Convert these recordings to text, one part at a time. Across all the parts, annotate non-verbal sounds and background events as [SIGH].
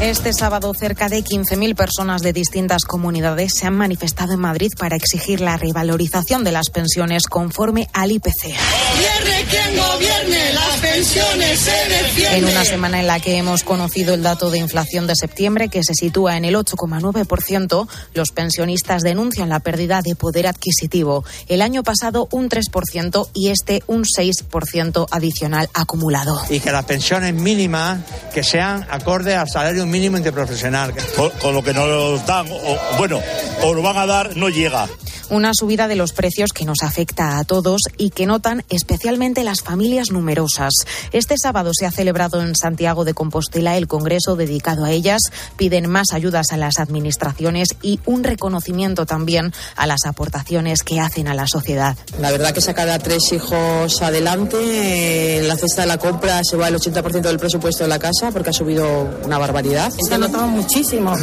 Este sábado, cerca de 15.000 personas de distintas comunidades se han manifestado en Madrid para exigir la revalorización de las pensiones conforme al IPC. Gobierne quien gobierne, las pensiones se En una semana en la que hemos conocido el dato de inflación de septiembre, que se sitúa en el 8,9%, los pensionistas denuncian la pérdida de poder adquisitivo. El año pasado un 3% y este un 6% adicional acumulado. Y que las pensiones mínimas que sean acorde al salario mínimo interprofesional. Con, con lo que nos dan, o, bueno, o lo van a dar, no llega una subida de los precios que nos afecta a todos y que notan especialmente las familias numerosas. Este sábado se ha celebrado en Santiago de Compostela el congreso dedicado a ellas. Piden más ayudas a las administraciones y un reconocimiento también a las aportaciones que hacen a la sociedad. La verdad que sacar a tres hijos adelante, en la cesta de la compra se va el 80% del presupuesto de la casa porque ha subido una barbaridad. Se ha notado muchísimo,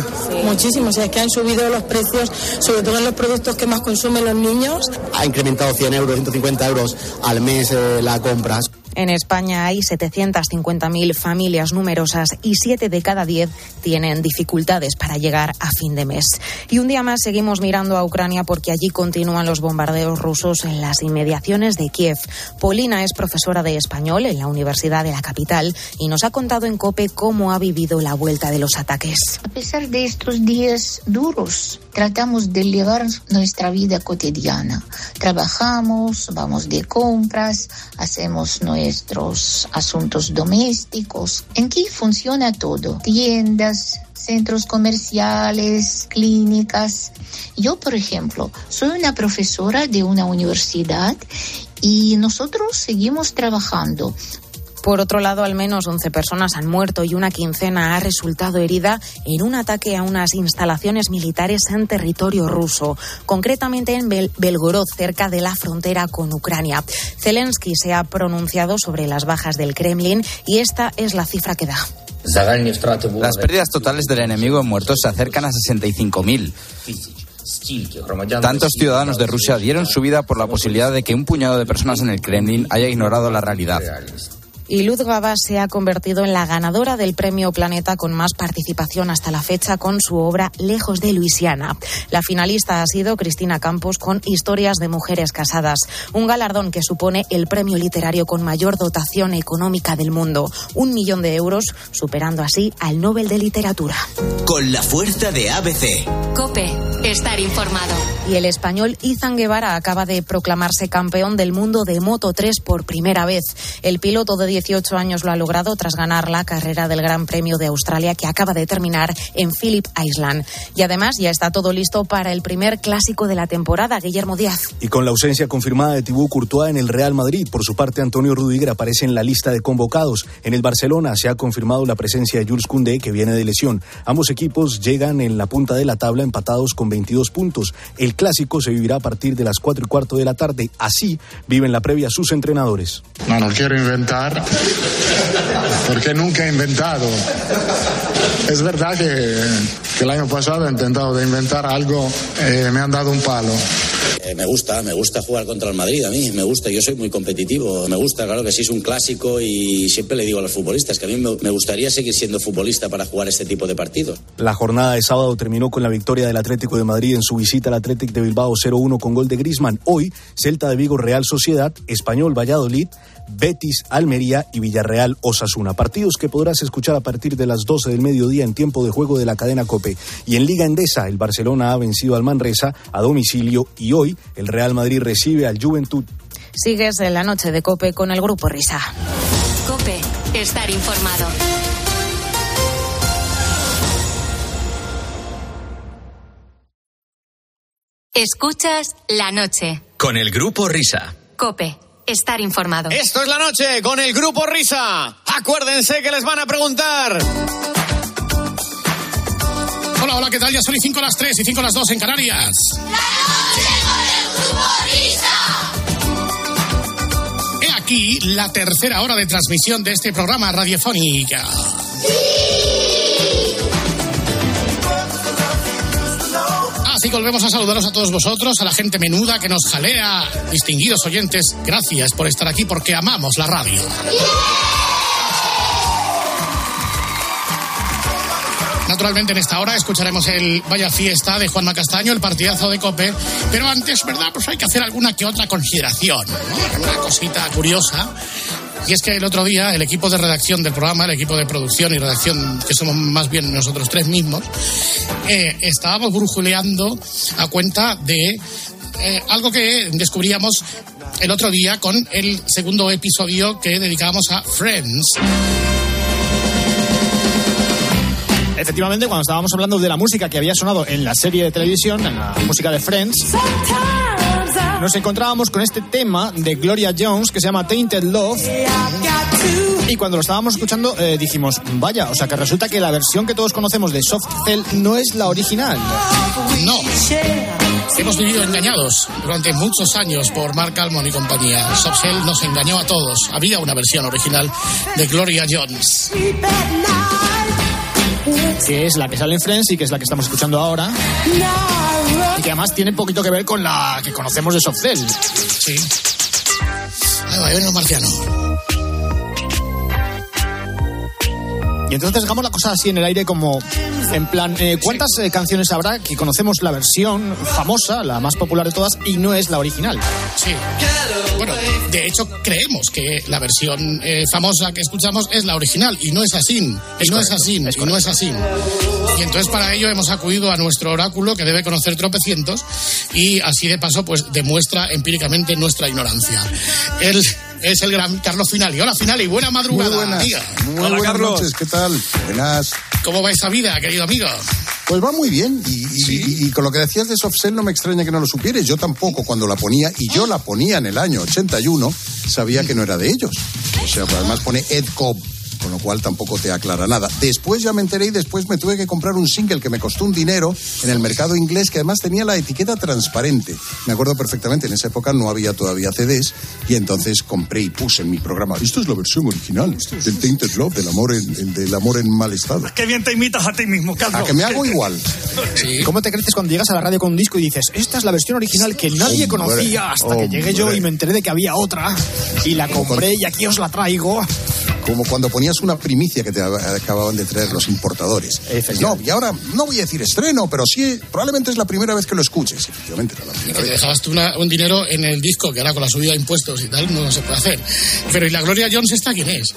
muchísimo. O sea, es que han subido los precios, sobre todo en los productos que más consumen los niños. Ha incrementado 100 euros, 150 euros al mes eh, la compra. En España hay 750.000 familias numerosas y 7 de cada 10 tienen dificultades para llegar a fin de mes. Y un día más seguimos mirando a Ucrania porque allí continúan los bombardeos rusos en las inmediaciones de Kiev. Polina es profesora de español en la Universidad de la capital y nos ha contado en COPE cómo ha vivido la vuelta de los ataques. A pesar de estos días duros, tratamos de llevar nuestra vida cotidiana. Trabajamos, vamos de compras, hacemos nuestro nuestros asuntos domésticos. En qué funciona todo. Tiendas, centros comerciales, clínicas. Yo, por ejemplo, soy una profesora de una universidad y nosotros seguimos trabajando. Por otro lado, al menos 11 personas han muerto y una quincena ha resultado herida en un ataque a unas instalaciones militares en territorio ruso, concretamente en Belgorod, cerca de la frontera con Ucrania. Zelensky se ha pronunciado sobre las bajas del Kremlin y esta es la cifra que da. Las pérdidas totales del enemigo en muertos se acercan a 65.000. Tantos ciudadanos de Rusia dieron su vida por la posibilidad de que un puñado de personas en el Kremlin haya ignorado la realidad y Luz Gabas se ha convertido en la ganadora del Premio Planeta con más participación hasta la fecha con su obra Lejos de Luisiana. La finalista ha sido Cristina Campos con Historias de Mujeres Casadas, un galardón que supone el premio literario con mayor dotación económica del mundo, un millón de euros, superando así al Nobel de Literatura. Con la fuerza de ABC. Cope, estar informado. Y el español Izan Guevara acaba de proclamarse campeón del mundo de Moto 3 por primera vez. El piloto de 18 años lo ha logrado tras ganar la carrera del Gran Premio de Australia que acaba de terminar en Phillip Island. Y además ya está todo listo para el primer clásico de la temporada, Guillermo Díaz. Y con la ausencia confirmada de Tibú Courtois en el Real Madrid, por su parte Antonio Rudiger aparece en la lista de convocados. En el Barcelona se ha confirmado la presencia de Jules Koundé que viene de lesión. Ambos equipos llegan en la punta de la tabla empatados con 22 puntos. El clásico se vivirá a partir de las 4 y cuarto de la tarde. Así viven la previa sus entrenadores. No, no quiero inventar porque nunca he inventado. Es verdad que, el año pasado he intentado de inventar algo, eh, me han dado un palo. Eh, me gusta, me gusta jugar contra el Madrid a mí, me gusta, yo soy muy competitivo, me gusta, claro que sí es un clásico y siempre le digo a los futbolistas que a mí me, gustaría seguir siendo futbolista para jugar este tipo de partidos. La jornada de sábado terminó con la victoria del Atlético de Madrid en su visita al Atlético de Bilbao 0-1 con gol de Grisman. Hoy, Celta de Vigo Real Sociedad, Español Valladolid, Betis, Almería y Villarreal Osasuna. Partidos que podrás escuchar a partir de las 12 del mediodía en tiempo de juego de la cadena Cope. Y en Liga Endesa, el Barcelona ha vencido al Manresa a domicilio y hoy el Real Madrid recibe al Juventud. Sigues en la noche de Cope con el Grupo Risa. Cope, estar informado. Escuchas la noche. Con el Grupo Risa. Cope estar informado. Esto es la noche con el grupo Risa. Acuérdense que les van a preguntar. Hola, hola, ¿qué tal? Ya son y 5 las 3 y 5 las 2 en Canarias. La noche con el grupo Risa. He aquí la tercera hora de transmisión de este programa fantástico. Volvemos a saludaros a todos vosotros, a la gente menuda que nos jalea. Distinguidos oyentes, gracias por estar aquí porque amamos la radio. Naturalmente en esta hora escucharemos el Vaya Fiesta de Juanma Castaño, el partidazo de Cope, pero antes, ¿verdad? Pues hay que hacer alguna que otra consideración, ¿no? Una cosita curiosa. Y es que el otro día el equipo de redacción del programa, el equipo de producción y redacción, que somos más bien nosotros tres mismos, eh, estábamos brujuleando a cuenta de eh, algo que descubríamos el otro día con el segundo episodio que dedicábamos a Friends. Efectivamente, cuando estábamos hablando de la música que había sonado en la serie de televisión, en la música de Friends, nos encontrábamos con este tema de Gloria Jones que se llama Tainted Love. Y cuando lo estábamos escuchando eh, dijimos, vaya, o sea que resulta que la versión que todos conocemos de Soft Cell no es la original. No. Hemos vivido engañados durante muchos años por Mark Almond y compañía. Soft Cell nos engañó a todos. Había una versión original de Gloria Jones. Que es la que sale en Friends y que es la que estamos escuchando ahora. Y que además tiene poquito que ver con la que conocemos de Soft Cell. Sí. Ahí va, ahí los marcianos. Y entonces dejamos la cosa así en el aire como en plan, eh, ¿cuántas eh, canciones habrá que conocemos la versión famosa, la más popular de todas, y no es la original? Sí. Bueno, de hecho creemos que la versión eh, famosa que escuchamos es la original y no es así. Y no es así. Y no es así. Y entonces para ello hemos acudido a nuestro oráculo que debe conocer tropecientos y así de paso pues demuestra empíricamente nuestra ignorancia. Es el gran Carlos Finali. Hola Finali, buena madrugada. Muy buenas. amiga. Muy Hola buenas Carlos. noches, ¿qué tal? Buenas. ¿Cómo va esa vida, querido amigo? Pues va muy bien. Y, y- y con lo que decías de Soft Cell no me extraña que no lo supieres. Yo tampoco cuando la ponía, y yo la ponía en el año 81, sabía que no era de ellos. O sea, pues además pone Ed Cobb. Con lo cual tampoco te aclara nada. Después ya me enteré y después me tuve que comprar un single que me costó un dinero en el mercado inglés que además tenía la etiqueta transparente. Me acuerdo perfectamente, en esa época no había todavía CDs y entonces compré y puse en mi programa. Esto es la versión original del Tainted Love, del amor en, el del amor en mal estado. Qué bien te imitas a ti mismo, Carlos. A que me hago igual. ¿Y ¿Cómo te creces cuando llegas a la radio con un disco y dices, esta es la versión original que nadie Hombre, conocía hasta que llegué yo hombre. y me enteré de que había otra y la compré y aquí os la traigo? Como cuando ponías una primicia que te acababan de traer los importadores. No, y ahora no voy a decir estreno, pero sí, probablemente es la primera vez que lo escuches. Efectivamente, era la primera te vez. dejabas tú una- un dinero en el disco, que ahora con la subida de impuestos y tal no se puede hacer. Pero ¿y la Gloria Jones esta quién es?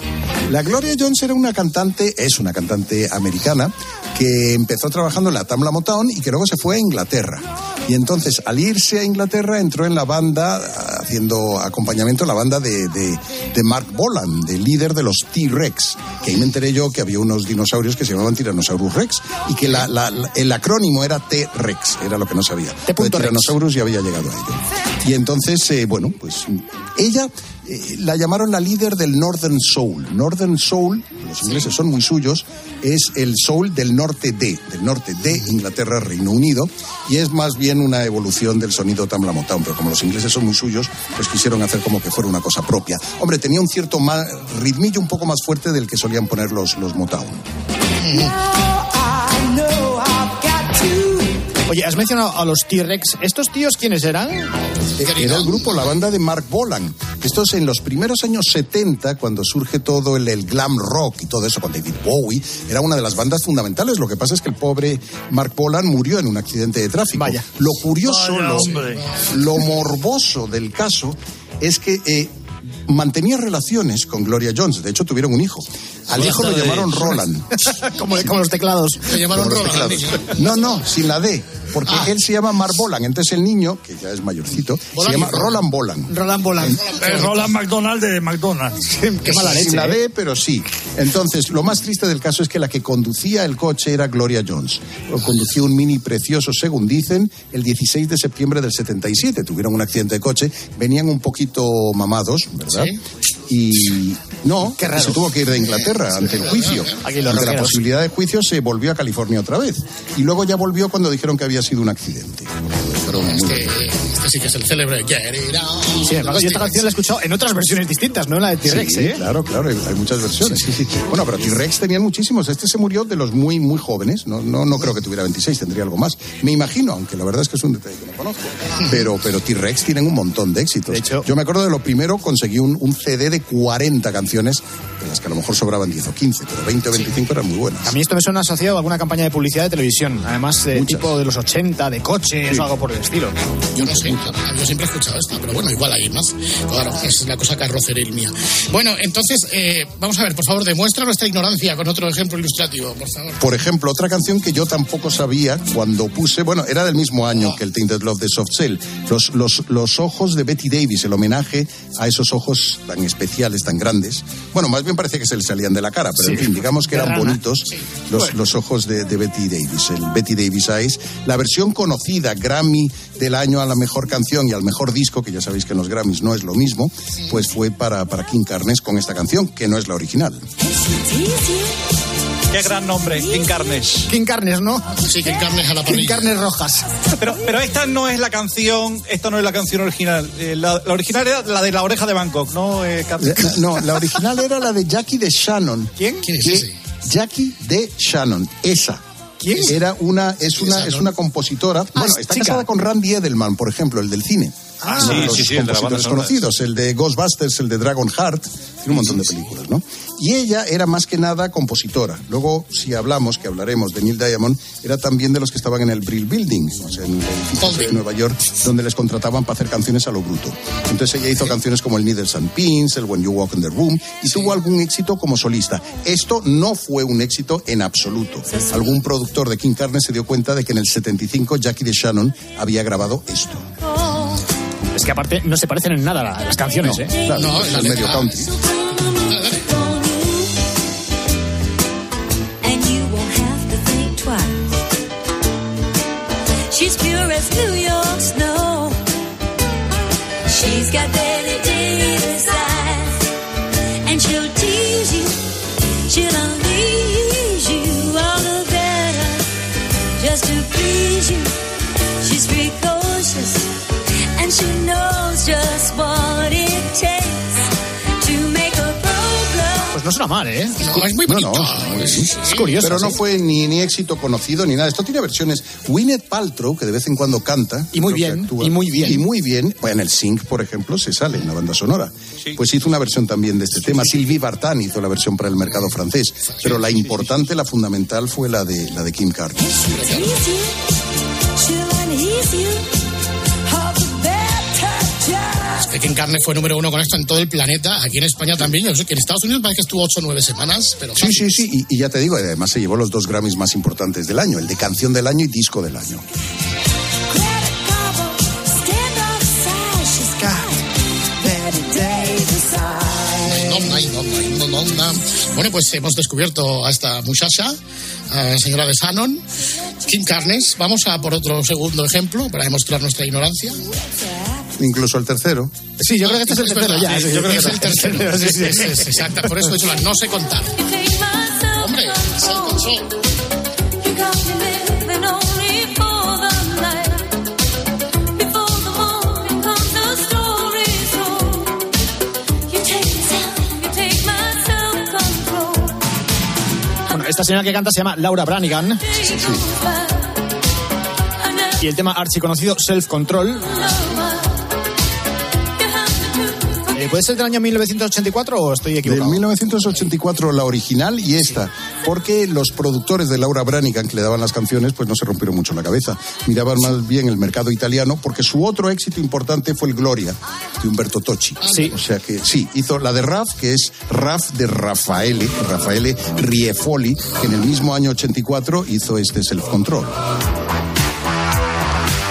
La Gloria Jones era una cantante, es una cantante americana que empezó trabajando en la Tamla Motown y que luego se fue a Inglaterra. Y entonces, al irse a Inglaterra, entró en la banda, haciendo acompañamiento, la banda de, de- de Mark Bolan, del líder de los T-Rex. Que ahí me enteré yo que había unos dinosaurios que se llamaban Tyrannosaurus Rex y que la- la- la- el acrónimo era T-Rex, era lo que no sabía. De Tyrannosaurus ya había llegado a ello. Y entonces, eh, bueno, pues ella eh, la llamaron la líder del Northern Soul. Northern Soul, los ingleses son muy suyos, es el soul del norte de, del norte de Inglaterra, Reino Unido, y es más bien una evolución del sonido Tamla Motown, pero como los ingleses son muy suyos, pues quisieron hacer como que fuera una cosa propia. Hombre, tenía un cierto ma- ritmillo un poco más fuerte del que solían poner los, los Motown. Oye, has mencionado a los T-Rex. ¿Estos tíos quiénes eran? Era el grupo, la banda de Mark Bolan. Esto es en los primeros años 70, cuando surge todo el, el glam rock y todo eso con David Bowie. Era una de las bandas fundamentales. Lo que pasa es que el pobre Mark Bolan murió en un accidente de tráfico. Vaya. Lo curioso, Vaya, lo, lo morboso del caso es que eh, mantenía relaciones con Gloria Jones. De hecho, tuvieron un hijo. Al hijo lo llamaron Roland. [LAUGHS] como, como los teclados. Le llamaron Roland. No, no, sin la D. Porque él se llama Mark Bolan. Entonces el niño, que ya es mayorcito, se Bolan llama Roland. Roland Bolan. Roland Bolan. Eh, Roland McDonald de McDonald's. [LAUGHS] Qué mala leche. Sin la ¿eh? Pero sí. Entonces, lo más triste del caso es que la que conducía el coche era Gloria Jones. Conducía un mini precioso, según dicen, el 16 de septiembre del 77. Tuvieron un accidente de coche, venían un poquito mamados, ¿verdad? Y no, Qué raro. se tuvo que ir de Inglaterra ante el juicio. [LAUGHS] Aquí los ante la posibilidad de juicio se volvió a California otra vez. Y luego ya volvió cuando dijeron que había sido un accidente. Pero muy sí que es el célebre Get It On. Sí, además, yo esta canción la he escuchado en otras versiones distintas, no en la de T-Rex, Sí, ¿eh? claro, claro, hay, hay muchas versiones. Sí, sí. Bueno, pero T-Rex tenían muchísimos. Este se murió de los muy, muy jóvenes. No, no, no creo que tuviera 26, tendría algo más. Me imagino, aunque la verdad es que es un detalle que no conozco. Pero, pero T-Rex tienen un montón de éxitos. Yo me acuerdo de lo primero, conseguí un, un CD de 40 canciones, de las que a lo mejor sobraban 10 o 15, pero 20 o 25 eran muy buenas. A mí esto me suena asociado a alguna campaña de publicidad de televisión, además de tipo de los 80, de coches o algo por el estilo. Yo no sé, yo siempre he escuchado esta, pero bueno, igual hay más. Claro, es la cosa carroceril mía. Bueno, entonces, eh, vamos a ver, por favor, demuestra nuestra ignorancia con otro ejemplo ilustrativo, por favor. Por ejemplo, otra canción que yo tampoco sabía cuando puse, bueno, era del mismo año que el Tainted Love de Soft Cell, los, los, los ojos de Betty Davis, el homenaje a esos ojos tan especiales, tan grandes. Bueno, más bien parecía que se le salían de la cara, pero Sí. en fin, digamos que eran bonitos los, Bueno. los ojos de, de Betty Davis, el Betty Davis Eyes. La versión conocida, Grammy del año a la mejor canción y al mejor disco, que ya sabéis que en los Grammys no es lo mismo, pues fue para, para King Carnes con esta canción, que no es la original. Qué gran nombre, King Carnes. King Carnes, ¿no? Sí, King Carnes a la King Carnes rojas. Pero, pero esta no es la canción, esta no es la canción original. Eh, la, la original era la de la oreja de Bangkok, ¿no, eh, Carmen? La- No, la original era la de Jackie de Shannon. ¿Quién? ¿Quién es ese? Jackie de Shannon, esa. ¿Quién? Era una, es una, es una compositora. bueno, está chica. casada con Randy Edelman, por ejemplo, el del cine. Ah, de sí, los sí, sí, el de la banda compositores conocidos, el de Ghostbusters, el de Dragon Heart, tiene un montón de películas, ¿no? Y ella era más que nada compositora. Luego, si hablamos, que hablaremos de Neil Diamond, era también de los que estaban en el Brill Building, o sea, en el edificio de Nueva York, donde les contrataban para hacer canciones a lo bruto. Entonces ella hizo canciones como el Needles and Pins, el When You Walk in the Room, y tuvo algún éxito como solista. Esto no fue un éxito en absoluto. Algún productor de King Carnes se dio cuenta de que en el 75 Jackie de Shannon había grabado esto. Es que aparte no se parecen en nada la- las canciones, ¿eh? Claro, No, es el medio country. and you won't have to think twice. She's pure as New York snow. She's got Betty Davis eyes, and she'll tease you. She'll unleash you all the better, just to please you. Pues no suena mal, ¿eh? No, es muy No, bonito. no, bien. Es curioso. Pero no sí. fue ni, ni éxito conocido ni nada. Esto tiene versiones. Gwyneth Paltrow, que de vez en cuando canta. Y muy bien, y muy bien. Y muy bien. Bueno, en el Sync, por ejemplo, se sale en la banda sonora. Pues hizo una versión también de este tema. Sylvie Vartan hizo la versión para el mercado francés. Pero la importante, la fundamental, fue la de, la de Kim Carnes. Que King Carnes fue número uno con esto en todo el planeta, aquí en España también. Yo sé que en Estados Unidos parece que estuvo ocho o nueve semanas, pero Sí, sí, sí. Y, y ya te digo, además se llevó los dos Grammys más importantes del año. El de canción del año y disco del año. No, no, no, no, no, no. Bueno, pues hemos descubierto a esta muchacha, a la señora de Shannon, Kim Carnes. Vamos a por otro segundo ejemplo para demostrar nuestra ignorancia. Incluso el tercero. Sí, yo creo que este es el tercero ya. sí, sí, yo creo que es el tercero. Sí, sí, sí. exacta, por eso he dicho la no sé contar. Hombre, sé con sol. Bueno, esta señora que canta se llama Laura Branigan. Y el tema archiconocido Self Control. ¿Puede ser del año 1984 o estoy Del equivocado? 1984 la original y esta, porque los productores de Laura Branigan que le daban las canciones pues no se rompieron mucho la cabeza, miraban más bien el mercado italiano porque su otro éxito importante fue el Gloria de Umberto Tocci. Sí. O sea que sí, hizo la de Raf, que es Raf de Raffaele, Raffaele Riefoli, que en el mismo año 84 hizo este Self Control.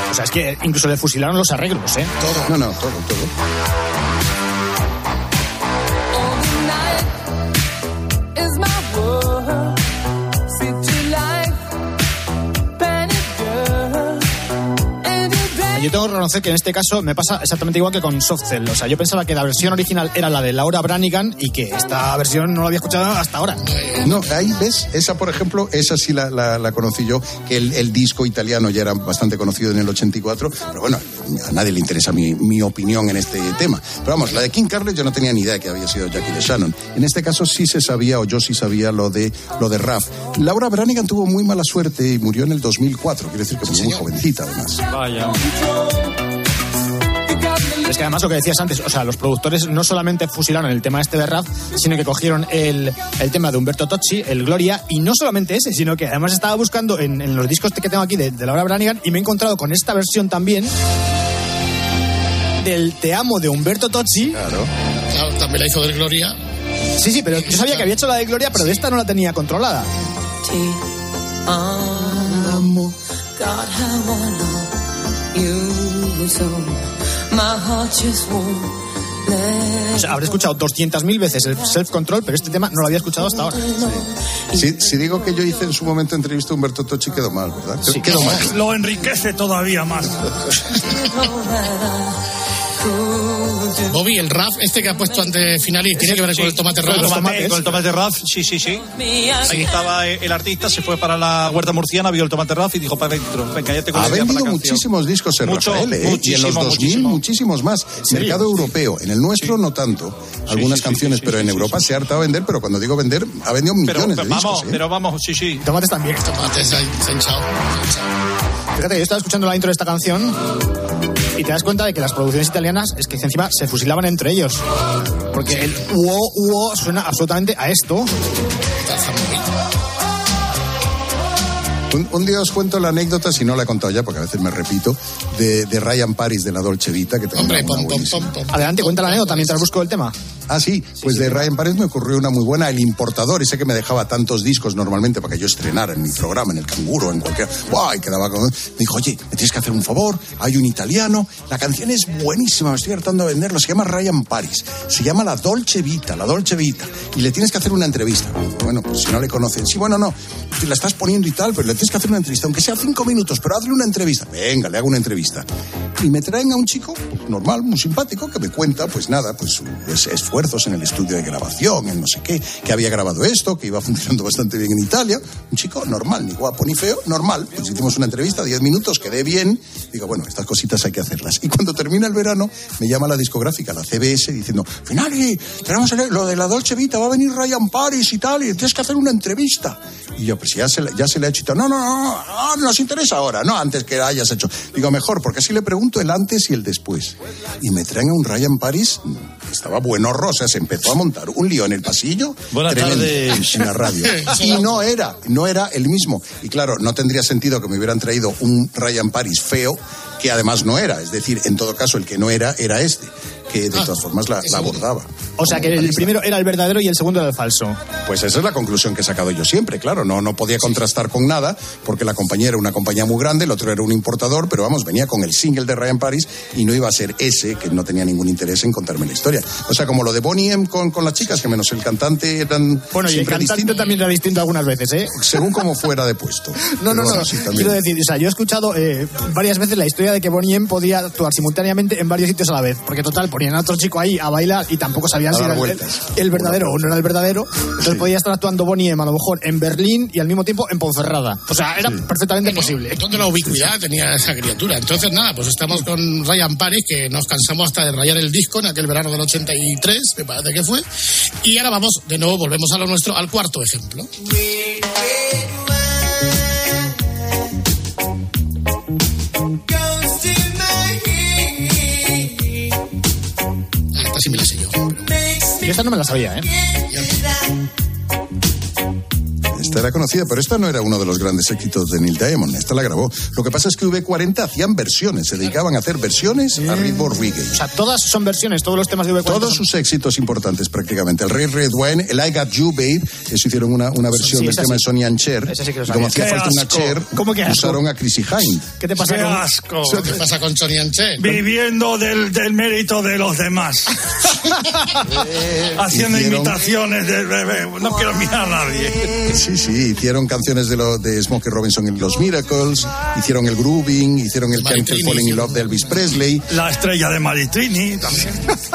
O sea, es que incluso le fusilaron los arreglos, ¿eh? No, no, todo, todo. Yo tengo que reconocer que en este caso me pasa exactamente igual que con Soft Cell. O sea, yo pensaba que la versión original era la de Laura Branigan y que esta versión no la había escuchado hasta ahora. No, ahí ves, esa por ejemplo, esa sí la, la- la conocí yo, que el, el disco italiano ya era bastante conocido en el 84, pero bueno, a nadie le interesa mi, mi opinión en este tema. Pero vamos, la de King Carles yo no tenía ni idea de que había sido Jackie de Shannon. En este caso sí se sabía, o yo sí sabía lo de, lo de Raf. Laura Branigan tuvo muy mala suerte y murió en el 2004, quiere decir que murió muy jovencita además. Vaya. Es que además lo que decías antes, o sea, los productores no solamente fusilaron el tema este de rap, sino que cogieron el, el tema de Humberto Tocci, el Gloria, y no solamente ese, sino que además estaba buscando en, en los discos que tengo aquí de, de Laura Branigan y me he encontrado con esta versión también del Te amo de Humberto Tocci. Claro. Claro, también la hizo del Gloria. Sí, sí, pero yo sabía que había hecho la de Gloria, pero de esta no la tenía controlada. amo. God, O sea, habré escuchado 200.000 veces el self-control, pero este tema no lo había escuchado hasta ahora. Si, si digo que yo hice en su momento entrevista a Humberto Tocci, quedó mal, ¿verdad? Quedó mal. Lo enriquece todavía más. [LAUGHS] Bobby, el RAF, este que ha puesto antes final y tiene que ver con el tomate Con el RAF. tomate, con el tomate RAF, sí, sí, sí. Ahí estaba el artista, se fue para la huerta murciana, vio el tomate RAF y dijo para adentro. Venga, ya te Ha vendido muchísimos discos en Mucho, Rafael, ¿eh? y en los muchísimo, 2000 muchísimo. muchísimos más. Mercado europeo, en el nuestro no tanto. Algunas sí, sí, canciones, sí, pero sí, en sí, Europa se ha hartado a vender, pero cuando digo vender, ha vendido Pero, millones pero de vamos, discos. ¿eh? pero vamos, sí, sí. Tomates también. Tomate se ha, se ha hinchado. Fíjate, yo estaba escuchando la intro de esta canción y te das cuenta de que las producciones italianas es que encima se fusilaban entre ellos. Porque el uo, uo suena absolutamente a esto. Un, un día os cuento la anécdota, si no la he contado ya, porque a veces me repito, de, de Ryan Paris de la Dolce Vita, que Hombre, una pom, pom, buenísima. pom, pom. Adelante, cuenta la anécdota mientras busco el tema. Ah, sí, pues de Ryan Paris me ocurrió una muy buena. El importador, ese que me dejaba tantos discos normalmente para que yo estrenara en mi programa, en el canguro, en cualquier. ¡Guau! Y quedaba con. Me dijo, oye, me tienes que hacer un favor, hay un italiano, la canción es buenísima, me estoy hartando de venderlo, se llama Ryan Paris, se llama La Dolce Vita, La Dolce Vita, y le tienes que hacer una entrevista. Bueno, pues si no le conocen, sí, bueno, no, la estás poniendo y tal, pero le tienes que hacer una entrevista, aunque sea cinco minutos, pero hazle una entrevista. Venga, le hago una entrevista. Y me traen a un chico pues, normal, muy simpático, que me cuenta, pues nada, pues sus esfuerzos en el estudio de grabación, en no sé qué, que había grabado esto, que iba [LAUGHS] funcionando bastante bien en Italia. Un chico normal, ni guapo ni feo, normal. Pues hicimos una entrevista, 10 minutos, quedé bien. Digo, bueno, estas cositas hay que hacerlas. Y cuando termina el verano, me llama la discográfica, la CBS, diciendo, Finali, tenemos lo de la Dolce Vita, va a venir Ryan Paris y tal, y tienes que hacer una entrevista. Y yo, pues ya se, ya se le ha hecho. No, no, no, no, no nos interesa ahora, no, antes que hayas hecho. Digo, mejor, porque así le pregunto el antes y el después. Y me traen a un Ryan Paris, que estaba bueno rosa, se empezó a montar un lío en el pasillo. Buenas tremendo, tardes. En la radio. [LAUGHS] Y no era, no era el mismo. Y claro, no tendría sentido que me hubieran traído un Ryan Paris feo, que además no era. Es decir, en todo caso, el que no era, era este, que de todas formas la, la abordaba. O sea, que el primero era el verdadero y el segundo era el falso. Pues esa es la conclusión que he sacado yo siempre, claro. No, no podía contrastar con nada, porque la compañía era una compañía muy grande, el otro era un importador, pero vamos, venía con el single de Ryan Paris y no iba a ser ese, que no tenía ningún interés en contarme la historia. O sea, como lo de Bonnie M con, con las chicas, que menos el cantante eran Bueno, y el cantante distintos, también era distinto algunas veces, ¿eh? según como fuera de puesto. [LAUGHS] No, no, no. sí, también. Quiero decir, o sea, yo he escuchado eh, varias veces la historia de que Bonnie M podía actuar simultáneamente en varios sitios a la vez. Porque total, ponían a otro chico ahí a bailar y tampoco sabían si era el, verdadero o no era el verdadero. Entonces podía estar actuando Bonnie M a lo mejor en Berlín y al mismo tiempo en Ponferrada. O sea, era perfectamente posible. ¿Dónde la ubicuidad tenía esa criatura? Entonces, nada, pues estamos con Ryan Paris, que nos cansamos hasta de rayar el disco en aquel verano del 83, me parece que fue. Y ahora vamos, de nuevo, volvemos a lo nuestro, al cuarto ejemplo. Esta sí me la sé yo. Yo esta no me la sabía, ¿eh? Esta era conocida, pero esta no era uno de los grandes éxitos de Neil Diamond. Esta la grabó. Lo que pasa es que V40 hacían versiones, se dedicaban a hacer versiones a ritmo reggae. O sea, todas son versiones, todos los temas de V40. Todos sus éxitos importantes prácticamente. El Rey Red Wine, el I Got You Babe, eso hicieron una, una versión Sí, del esa tema sí. de Sonny and Cher. Sí que lo y como hacía ¡Qué falta una asco! Cher, ¿Cómo que asco? usaron a Chrissy Hind. ¿Qué te pasa ¡Qué con...? asco! ¿Qué pasa con Sonny Anche? Viviendo del, del mérito de los demás. [LAUGHS] Haciendo Hicieron- imitaciones de bebé. No quiero mirar a nadie. Sí, sí, hicieron canciones de, lo, de Smokey Robinson en Los Miracles, hicieron el grooving, hicieron el Can't Falling in. Love de Elvis Presley. La estrella de Maritrini también.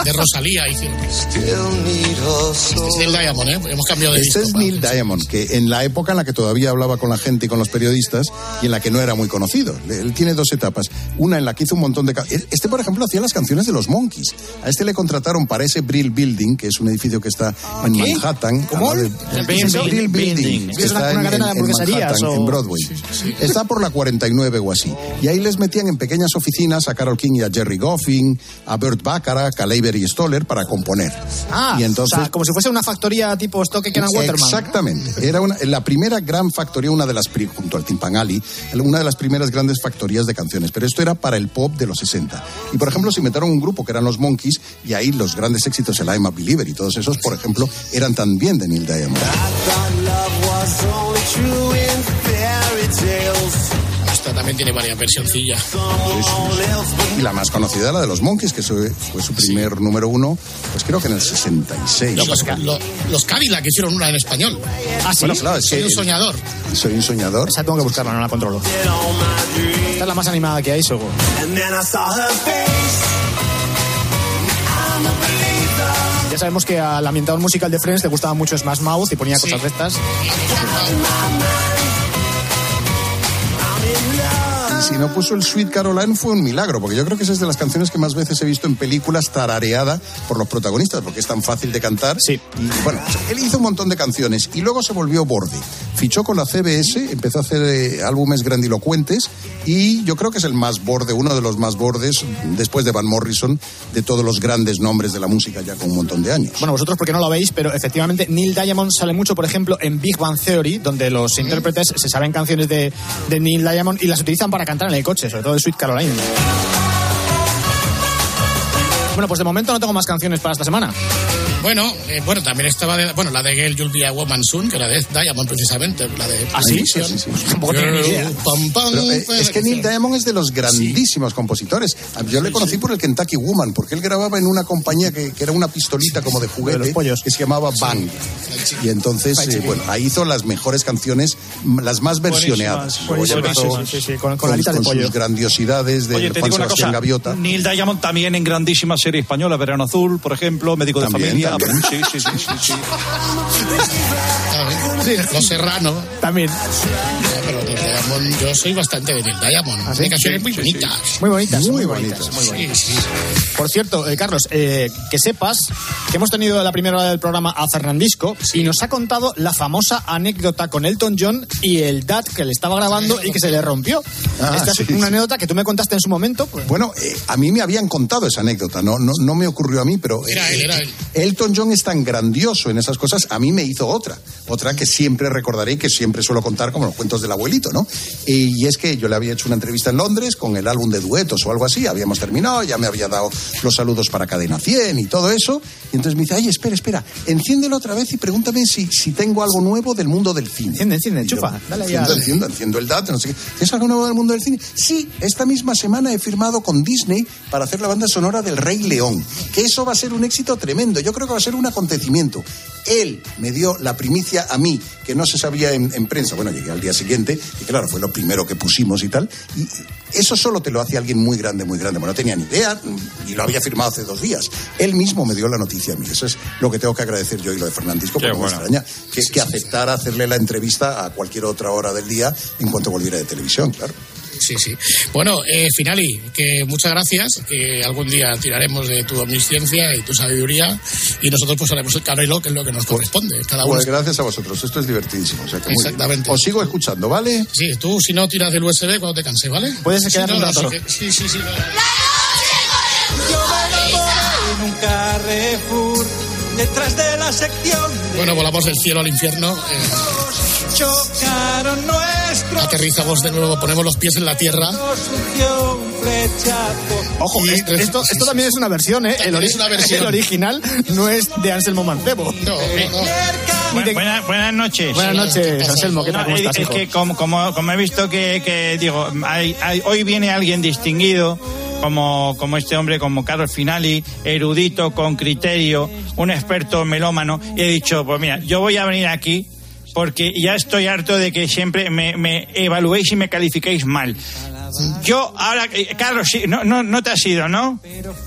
De Rosalía hicieron. Este es Neil Diamond, ¿eh? Hemos cambiado de Este disco. es Neil Diamond, que en la época en la que todavía hablaba con la gente y con los periodistas y en la que no era muy conocido. Él tiene dos etapas. Una en la que hizo un montón de... ca- Este, por ejemplo, hacía las canciones de los Monkeys. A este le contrataron para ese Brill Building, que es un edificio que está en ¿Qué? Manhattan. ¿Cómo? El Brill Building. Building. Una- está una en- cadena de en- Manhattan, o- en Broadway. Está por la 49 o así. Y ahí les metían en pequeñas oficinas a Carol King y a Jerry Goffin, a Burt Bacharach, a Leiber y Stoller para componer. Ah, y entonces o sea, como si fuese una factoría tipo Stock and Waterman. Exactamente. Era una- la primera gran factoría, una de las, junto al Timpangali, una de las primeras grandes factorías de canciones. Pero esto era para el pop de los 60. Y por ejemplo, si metieron un grupo que eran los Monkeys, y ahí los grandes éxitos, el I'm a Believer y todos esos, por ejemplo, eran también de Neil Diamond. Esta también tiene varias versioncillas. Y la más conocida, la de los Monkeys, que fue, su primer número uno, pues creo que en el 66. Los, lo- los Cadillac hicieron una en español. Ah, sí. Bueno, claro, es Soy que un soñador. Soy un soñador. Esa tengo que buscarla, no la controlo. Esta es la más animada que hay, seguro. Ya sabemos que al ambientador musical de Friends le gustaba mucho Smash Mouth y ponía cosas de estas. Y si no puso el Sweet Caroline fue un milagro, porque yo creo que esa es de las canciones que más veces he visto en películas tarareada por los protagonistas, porque es tan fácil de cantar. Sí. Y bueno, él hizo un montón de canciones y luego se volvió borde. Fichó con la CBS, empezó a hacer eh, álbumes grandilocuentes y yo creo que es el más borde, uno de los más bordes, después de Van Morrison, de todos los grandes nombres de la música ya con un montón de años. Bueno, vosotros porque no lo veis, pero efectivamente Neil Diamond sale mucho, por ejemplo, en Big Bang Theory, donde los intérpretes se saben canciones de, de Neil Diamond y las utilizan para cantar en el coche, sobre todo de Sweet Caroline. Bueno, pues de momento no tengo más canciones para esta semana. Bueno, eh, bueno, también estaba de, bueno, la de Girl You'll Be a Woman Soon, que era de Diamond precisamente, la de ¿Ah, sí? Sí, sí, sí. Tampoco tengo ni idea. Pam, pam, Pero, eh, es que Neil Diamond es de los grandísimos compositores. Yo le conocí por el Kentucky Woman, porque él grababa en una compañía que, que era una pistolita como de juguete, De los pollos. que se llamaba Bang. Y entonces, eh, bueno, ahí hizo las mejores canciones, las más versioneadas. Empezó con- de sus pollo. grandiosidades de Oye, Juan Sebastián cosa. Gaviota. Neil Diamond también en grandísima serie española, Verano Azul, por ejemplo, Médico de También, Familia. Sí, sí, sí, sí, sí. Serrano. También. No, pero Neil Diamond, yo soy bastante de Neil Diamond. ¿Ah, sí? Canciones Sí, muy sí, bonitas. Muy bonitas. Muy bonitas. muy bonitas. Sí, sí. Por cierto, eh, Carlos, eh, que sepas que hemos tenido en la primera hora del programa a Fernandisco y nos ha contado la famosa anécdota con Elton John y el DAT que le estaba grabando y que se le rompió. Ah, Esta es sí, una sí. anécdota que tú me contaste en su momento. pues, Bueno, eh, a mí me habían contado esa anécdota, no, no, no me ocurrió a mí, pero... Era eh, él, era él. Elton John es tan grandioso en esas cosas, a mí me hizo otra, otra que siempre recordaré y que siempre suelo contar como los cuentos del abuelito, ¿no? Y es que yo le había hecho una entrevista en Londres con el álbum de duetos o algo así, habíamos terminado, ya me había dado los saludos para Cadena 100 y todo eso, y entonces me dice, ay, espera, espera, enciéndelo otra vez y pregúntame si, si tengo algo nuevo del mundo del cine. Enciende, enciende, Y yo, chufa, dale ya. enciendo, enciendo, enciendo el dato, no sé qué. ¿Es algo nuevo del mundo del cine? Sí, esta misma semana he firmado con Disney para hacer la banda sonora del Rey León, que eso va a ser un éxito tremendo, yo creo que va a ser un acontecimiento. Él me dio la primicia a mí, que no se sabía en, en prensa, bueno, llegué al día siguiente, y claro, fue lo primero que pusimos y tal, y eso solo te lo hace alguien muy grande, muy grande, bueno, no tenía ni idea, y lo había firmado hace dos días. Él mismo me dio la noticia a mí, eso es lo que tengo que agradecer yo y lo de Fernandisco, porque me extraña que, que aceptara hacerle la entrevista a cualquier otra hora del día en cuanto volviera de televisión, claro. Sí, sí. Bueno, eh, Finali, que muchas gracias, que algún día tiraremos de tu omnisciencia y tu sabiduría y nosotros pues haremos el canelo, que es lo que nos corresponde. Cada uno. Pues gracias a vosotros, esto es divertidísimo. O sea que. Exactamente. Os sigo escuchando, ¿vale? Sí, tú si no tiras del USB cuando te canse, ¿vale? Puedes Sí, quedar no, un no, rato. sí, que- sí, sí, sí. En un Carrefour, detrás de la sección, Bueno, volamos del cielo al infierno, eh, chocaron nuestros. Aterrizamos de nuevo, ponemos los pies en la tierra. Ojo, Y- esto, esto, esto también es una versión, ¿eh? El, una versión. el original no es de Anselmo Mancebo. No, no, Buenas, noches. Buenas noches, Anselmo, ¿qué tal? No, ¿Cómo es, estás, es hijo? que como, como, como he visto que, que, digo, hay- hay- hoy viene alguien distinguido, como, como este hombre, como Carlos Finali, erudito, con criterio, un experto melómano, y he dicho, pues mira, yo voy a venir aquí porque ya estoy harto de que siempre me, me evaluéis y me califiquéis mal. Yo ahora, eh, Carlos, sí, no, no, no te has ido, ¿no?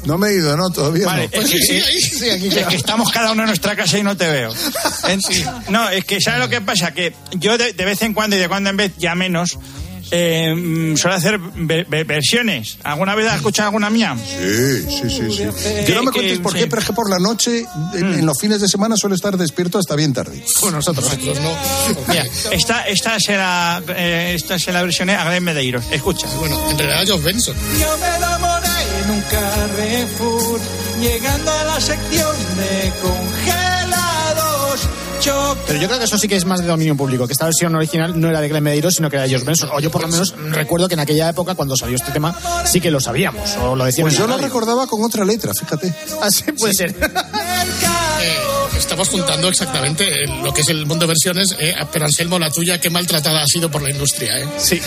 No me he ido, ¿no? Todavía Vale, no. es que, Sí, eh, ahí, sí, aquí es que estamos cada uno en nuestra casa y no te veo. [LAUGHS] En- No, es que ¿sabes lo que pasa? Que yo de, de vez en cuando y de cuando en vez, ya menos, eh, mm, suelo hacer ve- ve- versiones. ¿Alguna vez has escuchado alguna mía? Sí, sí, sí, sí. Que no me cuentes por sí. qué, pero es que por la noche, en, en los fines de semana, suelo estar despierto hasta bien tarde. Con nosotros. Mira, esta, esta, será, eh, esta se la versioné a Glenn Medeiros. Escucha. Bueno, en realidad Josh Benson. Yo me enamoré en un Carrefour, llegando a la sección de congelados. Pero yo creo que eso sí que es más de dominio público, que esta versión original no era de Glenn Medeiros, sino que era de George Benson. O yo por lo menos recuerdo que en aquella época, cuando salió este tema, sí que lo sabíamos, o lo decíamos. Pues yo lo recordaba con otra letra, fíjate. Así puede ser. Eh, estamos juntando exactamente eh, lo que es el mundo de versiones, eh, pero Anselmo, la tuya, qué maltratada ha sido por la industria. ¿eh? Sí.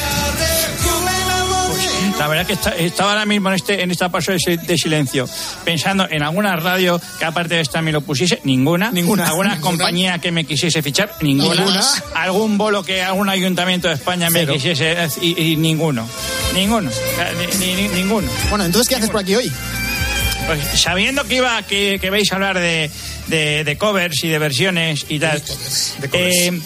La verdad que está- estaba ahora mismo en este en esta paso de, si- de silencio pensando en alguna radio que aparte de esta me lo pusiese, ninguna. Ninguna. ¿Alguna Ninguna. compañía que me quisiese fichar? Ninguna. Ninguna. ¿Algún bolo que algún ayuntamiento de España me quisiese? Y, y ninguno. Ninguno. Ni- ni- ni- ninguno. Bueno, entonces, ¿qué haces por aquí hoy? Pues sabiendo que iba que, que vais a hablar de, de, de covers y de versiones y tal. eh, claro,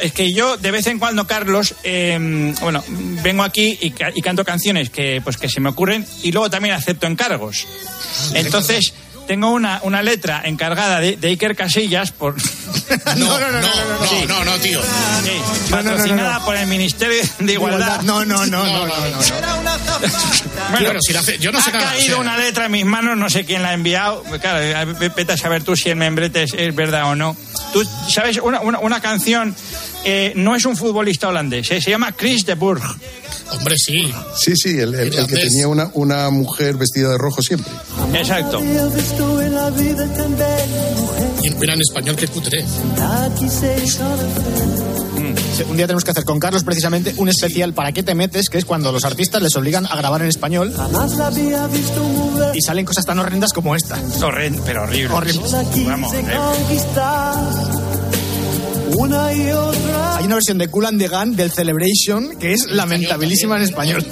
es que yo de vez en cuando, Carlos, eh, bueno, vengo aquí y, ca- y canto canciones que pues que se me ocurren y luego también acepto encargos. Entonces tengo una, una letra encargada de, de Iker Casillas por No, no, no, no, no, no, no, tío. Sí, patrocinada por el Ministerio de Igualdad. No, no, no, no, no, no. Bueno, si la hace- yo no sé ha nada, caído o sea- una letra en mis manos, no sé quién la ha enviado. Claro, vete a saber tú si el membrete es, es verdad o no. Tú sabes, una, una, una canción eh, no es un futbolista holandés, eh, se llama Chris de Burg. Hombre, sí. Sí, sí, el, el- el que tenía una, una mujer vestida de rojo siempre. Exacto. Y mira en español que cutre. Un día tenemos que hacer con Carlos precisamente un especial para qué te metes, que es cuando los artistas les obligan a grabar en español Jamás la había visto mover. y salen cosas tan horrendas como esta. Horrendo, pero horrible. Horrible. Vamos, eh. conquistar. Una y otra. Hay una versión de Cool and the Gun del Celebration que es lamentabilísima en español.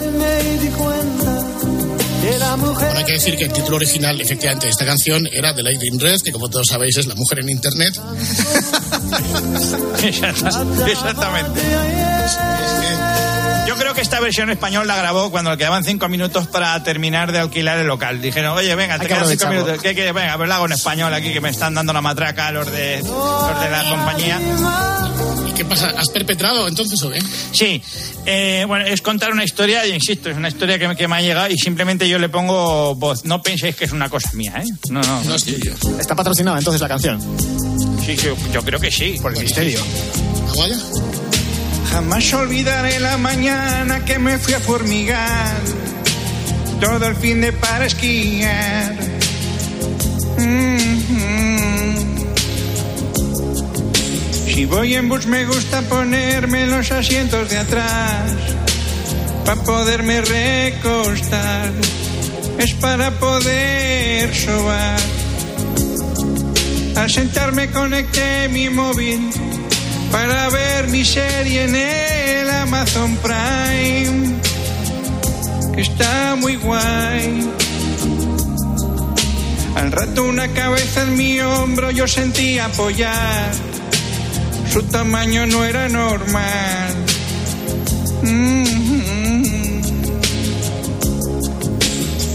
Bueno, hay que decir que el título original, efectivamente, de esta canción era The Lady in Red, que como todos sabéis es la mujer en Internet. [LAUGHS] [LAUGHS] Exacta- Exactamente. Yo creo que esta versión español la grabó cuando le quedaban cinco minutos para terminar de alquilar el local. Dijeron, oye, venga, te quedan cinco minutos. ¿Qué quieres? Venga, pues lo hago en español aquí que me están dando la matraca los de, los de la compañía. ¿Y qué pasa? ¿Has perpetrado entonces o qué? Sí, eh, bueno, es contar una historia, y insisto, es una historia que, me- que me ha llegado y simplemente yo le pongo voz. No penséis que es una cosa mía, ¿eh? No, no. No es tuyo. Está patrocinada entonces la canción. Sí, sí, yo creo que sí. Por el misterio. ¿Aguaya? Jamás olvidaré la mañana que me fui a formigar. Todo el fin de para esquiar. Mm-hmm. Si voy en bus me gusta ponerme en los asientos de atrás. Para poderme recostar. Es para poder sobar. Al sentarme conecté mi móvil para ver mi serie en el Amazon Prime, que está muy guay. Al rato una cabeza en mi hombro yo sentí apoyar, su tamaño no era normal. Mm.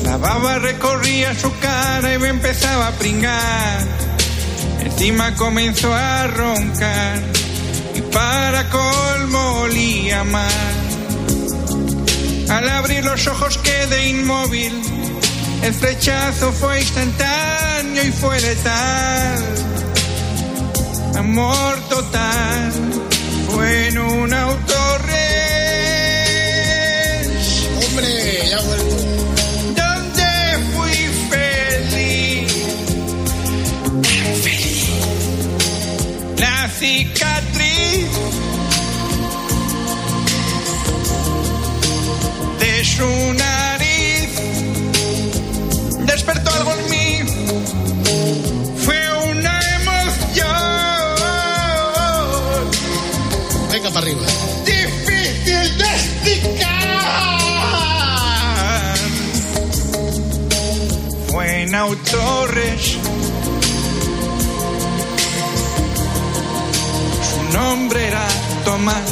La baba recorría su cara y me empezaba a pringar. Encima comenzó a roncar y para colmo olía mal. Al abrir los ojos quedé inmóvil, el flechazo fue instantáneo y fue letal. Amor total, fue en un autorres. Hombre, ya ha cicatriz de su nariz. Despertó algo en mí. Fue una emoción. Venga para arriba. Difícil de explicar. Fue en Autorres nombre era Tomás.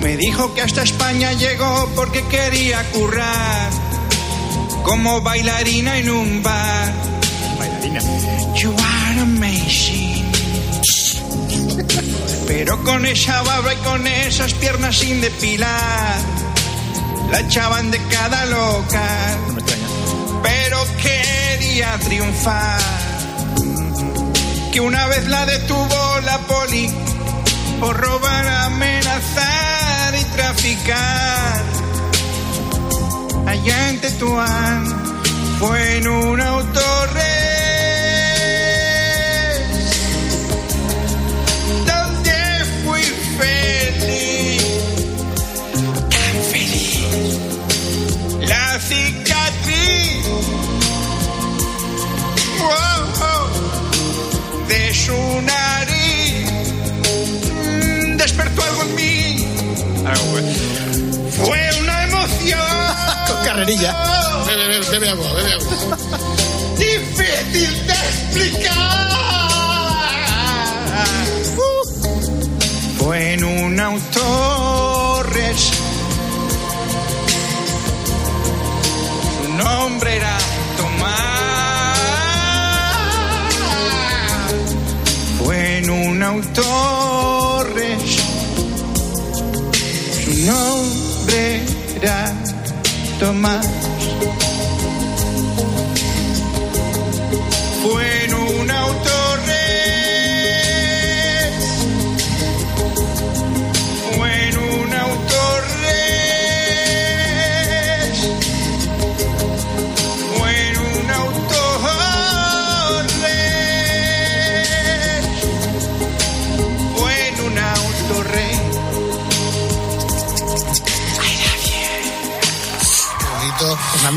Me dijo que hasta España llegó porque quería currar como bailarina en un bar. Pero con esa barba y con esas piernas sin depilar, la echaban de cada local. Pero quería triunfar. Que una vez la detuvo la poli por robar, amenazar y traficar. Allá en Tetuán fue en un autorres Fue una emoción. [LAUGHS] Con carrerilla. Bebe, bebe, bebe agua, bebe agua. [LAUGHS] Difícil de explicar. Fue en un autorres. Su nombre era Tomás. Fue en un autorres. Nombre era Tomás.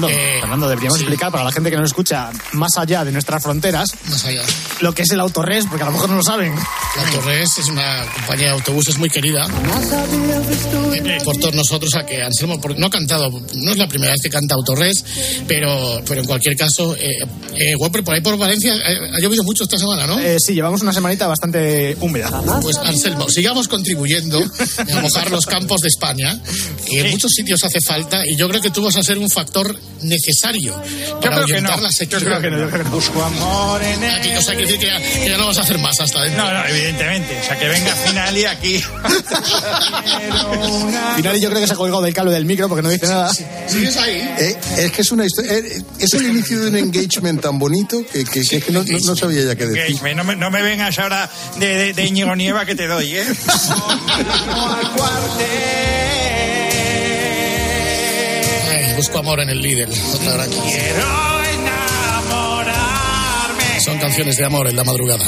Fernando, Eh, Fernando, deberíamos sí. explicar para la gente que nos escucha más allá de nuestras fronteras Más allá. lo que es el autorres, porque a lo mejor no lo saben. La Torres es una compañía de autobuses muy querida eh, por todos nosotros a que Anselmo por- no ha cantado, no es la primera vez que canta Autorres, pero, pero en cualquier caso, eh, eh, por ahí por Valencia eh, ha llovido mucho esta semana, ¿no? Eh, sí, llevamos una semanita bastante húmeda. Pues Anselmo, sigamos contribuyendo a mojar los campos de España, que en muchos sitios hace falta, y yo creo que tú vas a ser un factor necesario para creo que ahuyentar no. la sequía. Yo creo que no, yo creo que no. Busco amor en Aquí, o sea, quiere decir que ya, que ya no vas a hacer más hasta dentro. No, no, evidentemente. O sea, que venga final y aquí. [LAUGHS] Finali yo creo que se ha colgado del cable del micro porque no dice nada. ¿Sigues ahí? Eh, es que es una historia. eh, es el inicio de un engagement tan bonito que, que- que es que no, no- no sabía ya qué decir. Que No me, no me vengas ahora de, de, de Íñigo Nieva que te doy, ¿eh? [LAUGHS] Busco amor en el líder. Otra gran canción. Quiero enamorarme. Son canciones de amor en la madrugada.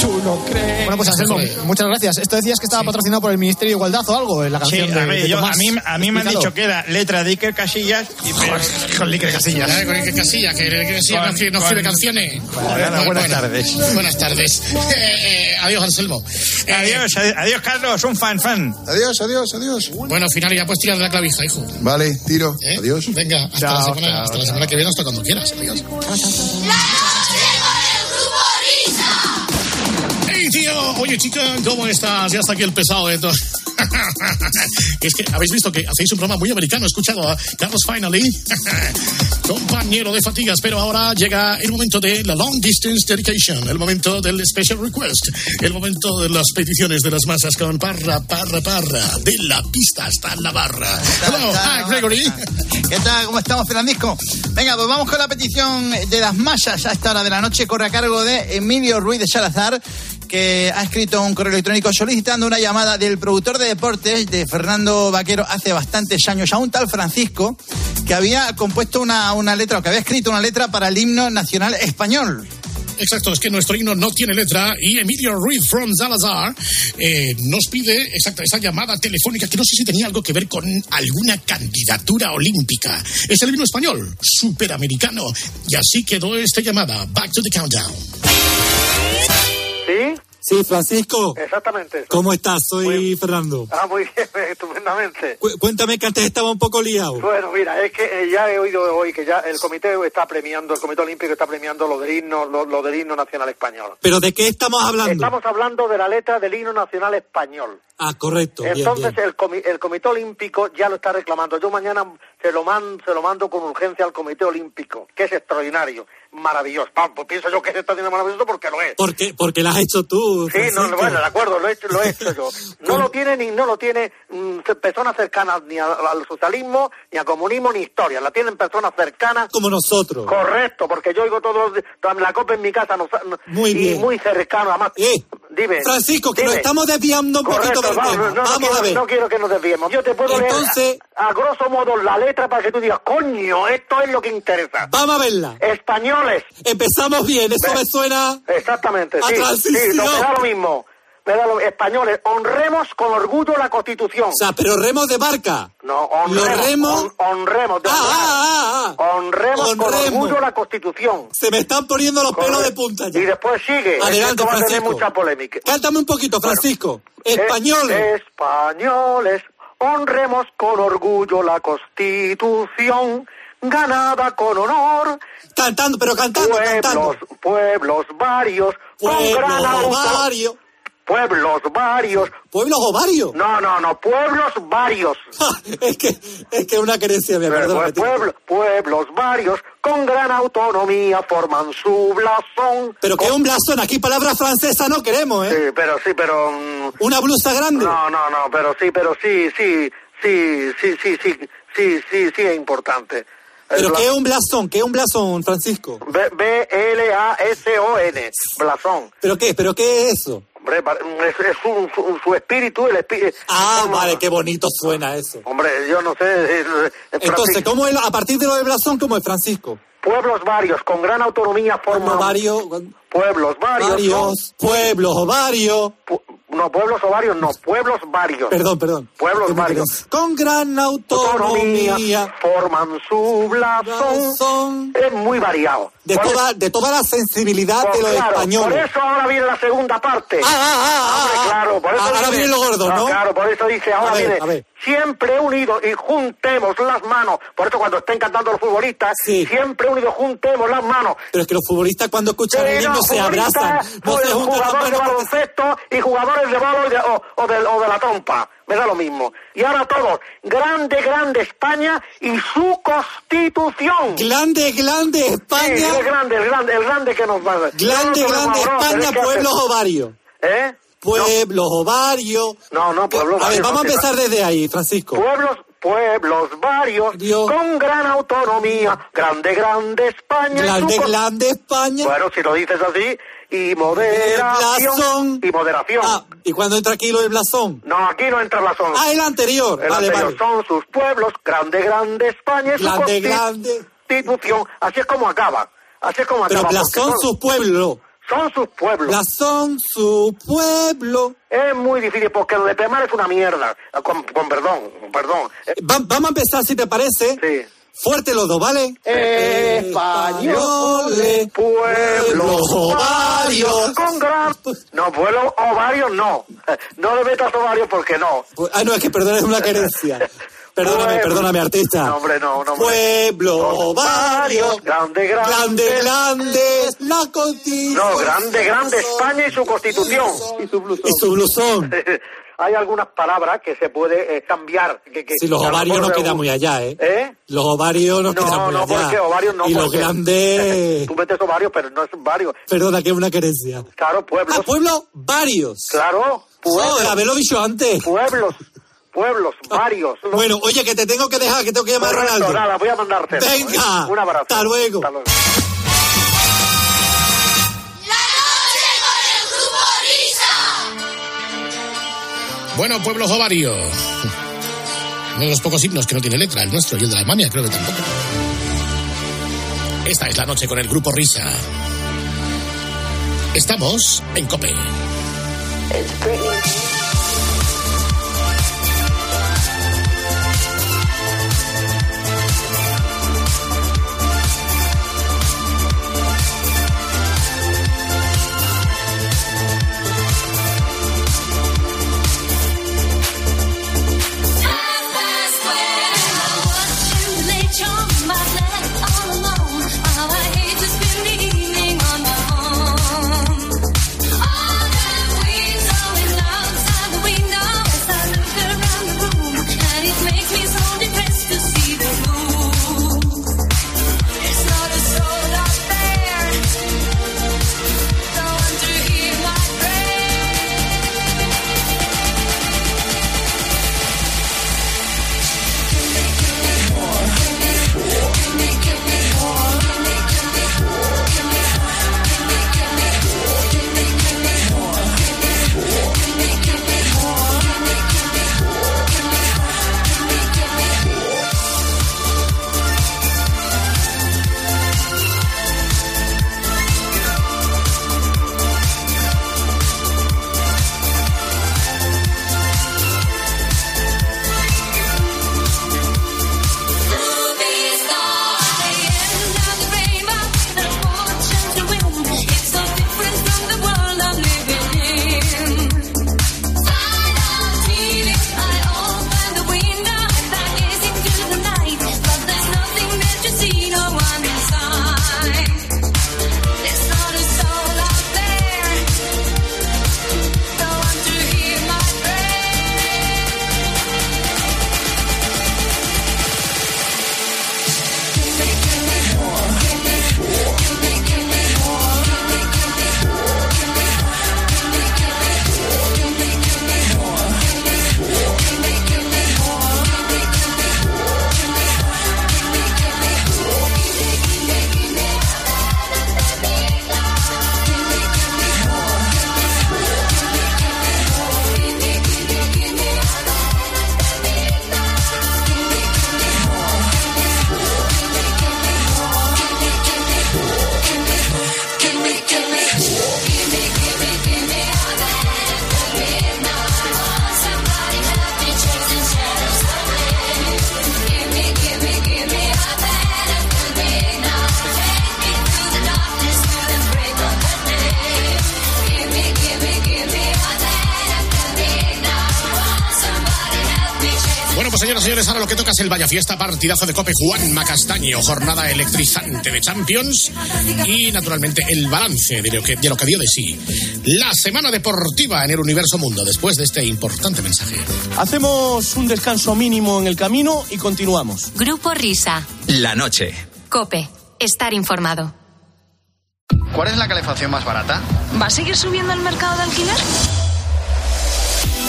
Tú crees. Bueno, pues Anselmo, muchas gracias. Esto decías que estaba patrocinado por el Ministerio de Igualdad o algo en la Sí, canción a de, yo- a mí, a mí me han dicho que era letra de Iker Casillas y con Iker Casillas. Con Iker Casillas, que Iker Casillas Con- no escribe- no con- escribe canciones. Bueno, buenas tardes. Buenas tardes. [LAUGHS] Eh, eh, adiós, Anselmo. Eh, Adiós, adi- adiós, Carlos, un fan, fan. Adiós, adiós, adiós. Bueno, final ya puedes tirar de la clavija, hijo. Vale, tiro. ¿Eh? Adiós. Venga, hasta, Chao, la, semana, chao, hasta la chao. semana que viene, hasta cuando quieras. Adiós. ¡Hey, tío! Oye, chica, ¿cómo estás? Ya está aquí el pesado de todo. [LAUGHS] es que habéis visto que hacéis un programa muy americano. He escuchado a Carlos Finally, [LAUGHS] compañero de fatigas, pero ahora llega el momento de la Long Distance Dedication, el momento del Special Request, el momento de las peticiones de las masas con parra, parra, parra, de la pista hasta la barra. Hello, hi, Gregory. ¿Qué tal? ¿Cómo estamos, Fernandisco? Venga, pues vamos con la petición de las masas a esta hora de la noche. Corre a cargo de Emilio Ruiz de Salazar, que ha escrito un correo electrónico solicitando una llamada del productor de deportes de Fernando Vaquero hace bastantes años, a un tal Francisco, que había compuesto una, una letra, o que había escrito una letra para el himno nacional español. Exacto, es que nuestro himno no tiene letra y Emilio Ruiz from Salazar eh, nos pide exacto, esa llamada telefónica que no sé si tenía algo que ver con alguna candidatura olímpica. Es el himno español, superamericano. Y así quedó esta llamada. Back to the countdown. ¿Sí? Sí, Francisco. Exactamente. ¿Cómo estás? Soy Fernando. Ah, muy bien, [LAUGHS] estupendamente. Cu- cuéntame que antes estaba un poco liado. Bueno, mira, es que eh, ya he oído hoy que ya el comité está premiando, el comité olímpico está premiando lo del himno, lo, lo del himno nacional español. ¿Pero de qué estamos hablando? Estamos hablando de la letra del himno nacional español. Ah, correcto. bien, Entonces bien. El, comi- el comité olímpico ya lo está reclamando. Yo mañana se lo, man- se lo mando con urgencia al comité olímpico, que es extraordinario, maravilloso. Vamos, pues pienso yo que es extraordinario maravilloso porque lo es. Porque, porque lo has hecho tú. Sí, no, bueno, de acuerdo, lo he hecho, lo he hecho yo. [LAUGHS] No lo tiene ni no lo tiene mm, personas cercanas ni a- al socialismo, ni al comunismo, ni historia. La tienen personas cercanas. Como nosotros. Correcto, porque yo oigo todos la copa en mi casa no, Muy y bien. muy cercano, además. dime. Francisco, que nos dime. estamos desviando un Correcto, poquito del vamos, tema. no, no Vamos quiero, a ver. no quiero que nos desviemos. Yo te puedo Entonces- leer a, a grosso modo la letra para que tú digas, coño, esto es lo que interesa. Vamos a verla. Españoles. Empezamos bien, eso me suena. Exactamente, a sí. transición. Sí, no, me da lo mismo. Me da lo Españoles, honremos con orgullo la Constitución. O sea, pero remos de barca. No, honremos. Hon- honremos. de Ah, ah, ah, Honremos con orgullo la Constitución. Se me están poniendo los pelos de punta ya. Y después sigue. Adelante, va a tener mucha polémica. Cántame un poquito, Francisco. Españoles. españoles, honremos con orgullo la Constitución, ganada con honor. Cantando, pero cantando, pueblos, cantando. Pueblos varios, con Pueblos gran varios. Pueblos varios. ¿Pueblos ovarios? No, no, no, pueblos varios. [LAUGHS] es que es que una querencia, me perdona. Pue- pueblo- pueblos varios con gran autonomía forman su blasón. Pero que un blasón, aquí palabra francesa no queremos, ¿eh? Sí, pero sí, pero... mm, Una blusa grande. No, no, no, pero sí, pero sí, sí, sí, sí, sí, sí, sí, sí, sí es importante. Pero que es un blasón, que es un blasón, Francisco. B-L-A-S-O-N, blasón. ¿Pero qué? ¿Pero qué es eso? Hombre, es, es su, su, su espíritu, el espíritu. Ah, vale, qué bonito suena eso. Hombre, yo no sé. es- es Entonces, ¿cómo es, a partir de lo del blasón, cómo es Francisco? pueblos varios con gran autonomía forman. varios. Pueblos varios. Varios, pueblos o varios. No, pueblos o varios, no, pueblos varios. Perdón, perdón. Pueblos varios. Con gran autonomía. forman su blasón. Es muy variado. De toda, de toda la sensibilidad Pues de los claro, españoles. Por eso ahora viene la segunda parte. Ah, ah, ah, Hombre, ah, claro, por eso ahora dice- viene lo gordo, ¿no? Claro, por eso dice, ahora ver, viene. a ver. Siempre unidos y juntemos las manos. Por eso cuando estén cantando los futbolistas, siempre unidos juntemos las manos. Pero es que los futbolistas cuando escuchan el Sí, himno no, se abrazan, no se juntan las jugadores de manos. baloncesto y jugadores de bolo de- o, o de, o de la trompa. Me da lo mismo. Y ahora todos, grande, grande España y su constitución. Grande, grande España. Sí, el grande, el grande, el grande que nos va a Grande, no grande España, pueblos ovarios. ¿Eh? Pueblos ovarios. No, no, pueblos A ver, vamos a no, empezar desde ahí, Francisco. Pueblos, pueblos varios, con gran autonomía, grande, grande España. Grande, su grande España. Bueno, si lo dices así, y moderación. Blasón. Y moderación. Ah, ¿y cuando entra aquí lo del blasón? No, aquí no entra blasón. Ah, el anterior. El vale, anterior vale. son sus pueblos, grande, grande España y su Grande, grande. Así es como acaba. Así es como Pero acaba. blasón porque son- su pueblo. Son sus pueblos. Blasón su pueblo. Es muy difícil porque lo de Pemar es una mierda. Con, con perdón, perdón. Eh, Va- vamos a empezar, si te parece. Sí. Fuerte los dos, ¿vale? Españoles, pueblos ovarios. Con gran... No, pueblos ovarios no. [LAUGHS] No le metas ovarios porque no. Ah, no, es que perdón, es una querencia. [LAUGHS] Perdóname, Pueblo. perdóname, artista. No, hombre, no, no. hombre. Pueblo, barrio, Grande, grande. grande, grande, la constitución. No, grande, grande España y su constitución. Y su blusón. [LAUGHS] Hay algunas palabras que se puede eh, cambiar. Que, que, Si los ovarios no quedan muy allá, ¿eh? ¿Eh? Los ovarios no, No, quedan muy no, allá. porque ovarios no, Y los grandes... [LAUGHS] Tú metes ovarios, pero no es varios. Perdona, que es una querencia. Claro, pueblos. Ah, pueblos varios. Claro, pueblos. Joder, haberlo dicho antes. Pueblos, pueblos, varios. Bueno, oye, que te tengo que dejar, que tengo que llamar a Ronaldo. nada, voy a mandarte. Venga. Un abrazo. Hasta luego. Hasta luego. Bueno, pueblos ovarios. Uno de los pocos himnos que no tiene letra, el nuestro y el de Alemania, creo que tampoco. Esta es la noche con el grupo Risa. Estamos en COPE. Fiesta, partidazo de Cope Juan Macastaño, jornada electrizante de Champions y naturalmente el balance de lo que, de lo que dio de sí la semana deportiva en el universo mundo después de este importante mensaje. Hacemos un descanso mínimo en el camino y continuamos. Grupo Risa. La noche. Cope. Estar informado. ¿Cuál es la calefacción más barata? ¿Va a seguir subiendo el mercado de alquiler?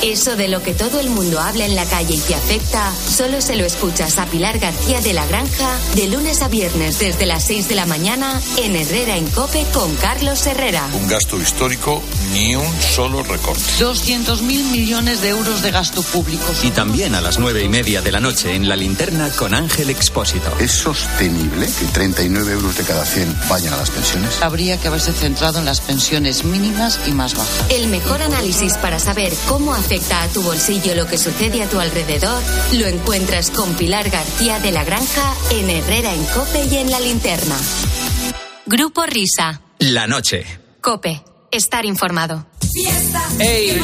Eso de lo que todo el mundo habla en la calle y te afecta, solo se lo escuchas a Pilar García de la Granja de lunes a viernes desde las 6 de la mañana en Herrera en Cope con Carlos Herrera. Un gasto histórico, ni un solo recorte. 200.000 millones de euros de gasto público. Y también a las nueve y media de la noche en la linterna con Ángel Expósito. ¿Es sostenible que 39 euros de cada 100 vayan a las pensiones? Habría que haberse centrado en las pensiones mínimas y más bajas. El mejor análisis para saber cómo afecta a tu bolsillo lo que sucede a tu alrededor lo encuentras con Pilar García de la Granja en Herrera en Cope y en la linterna. Grupo Risa. La noche. Cope. Estar informado. ¡Ey!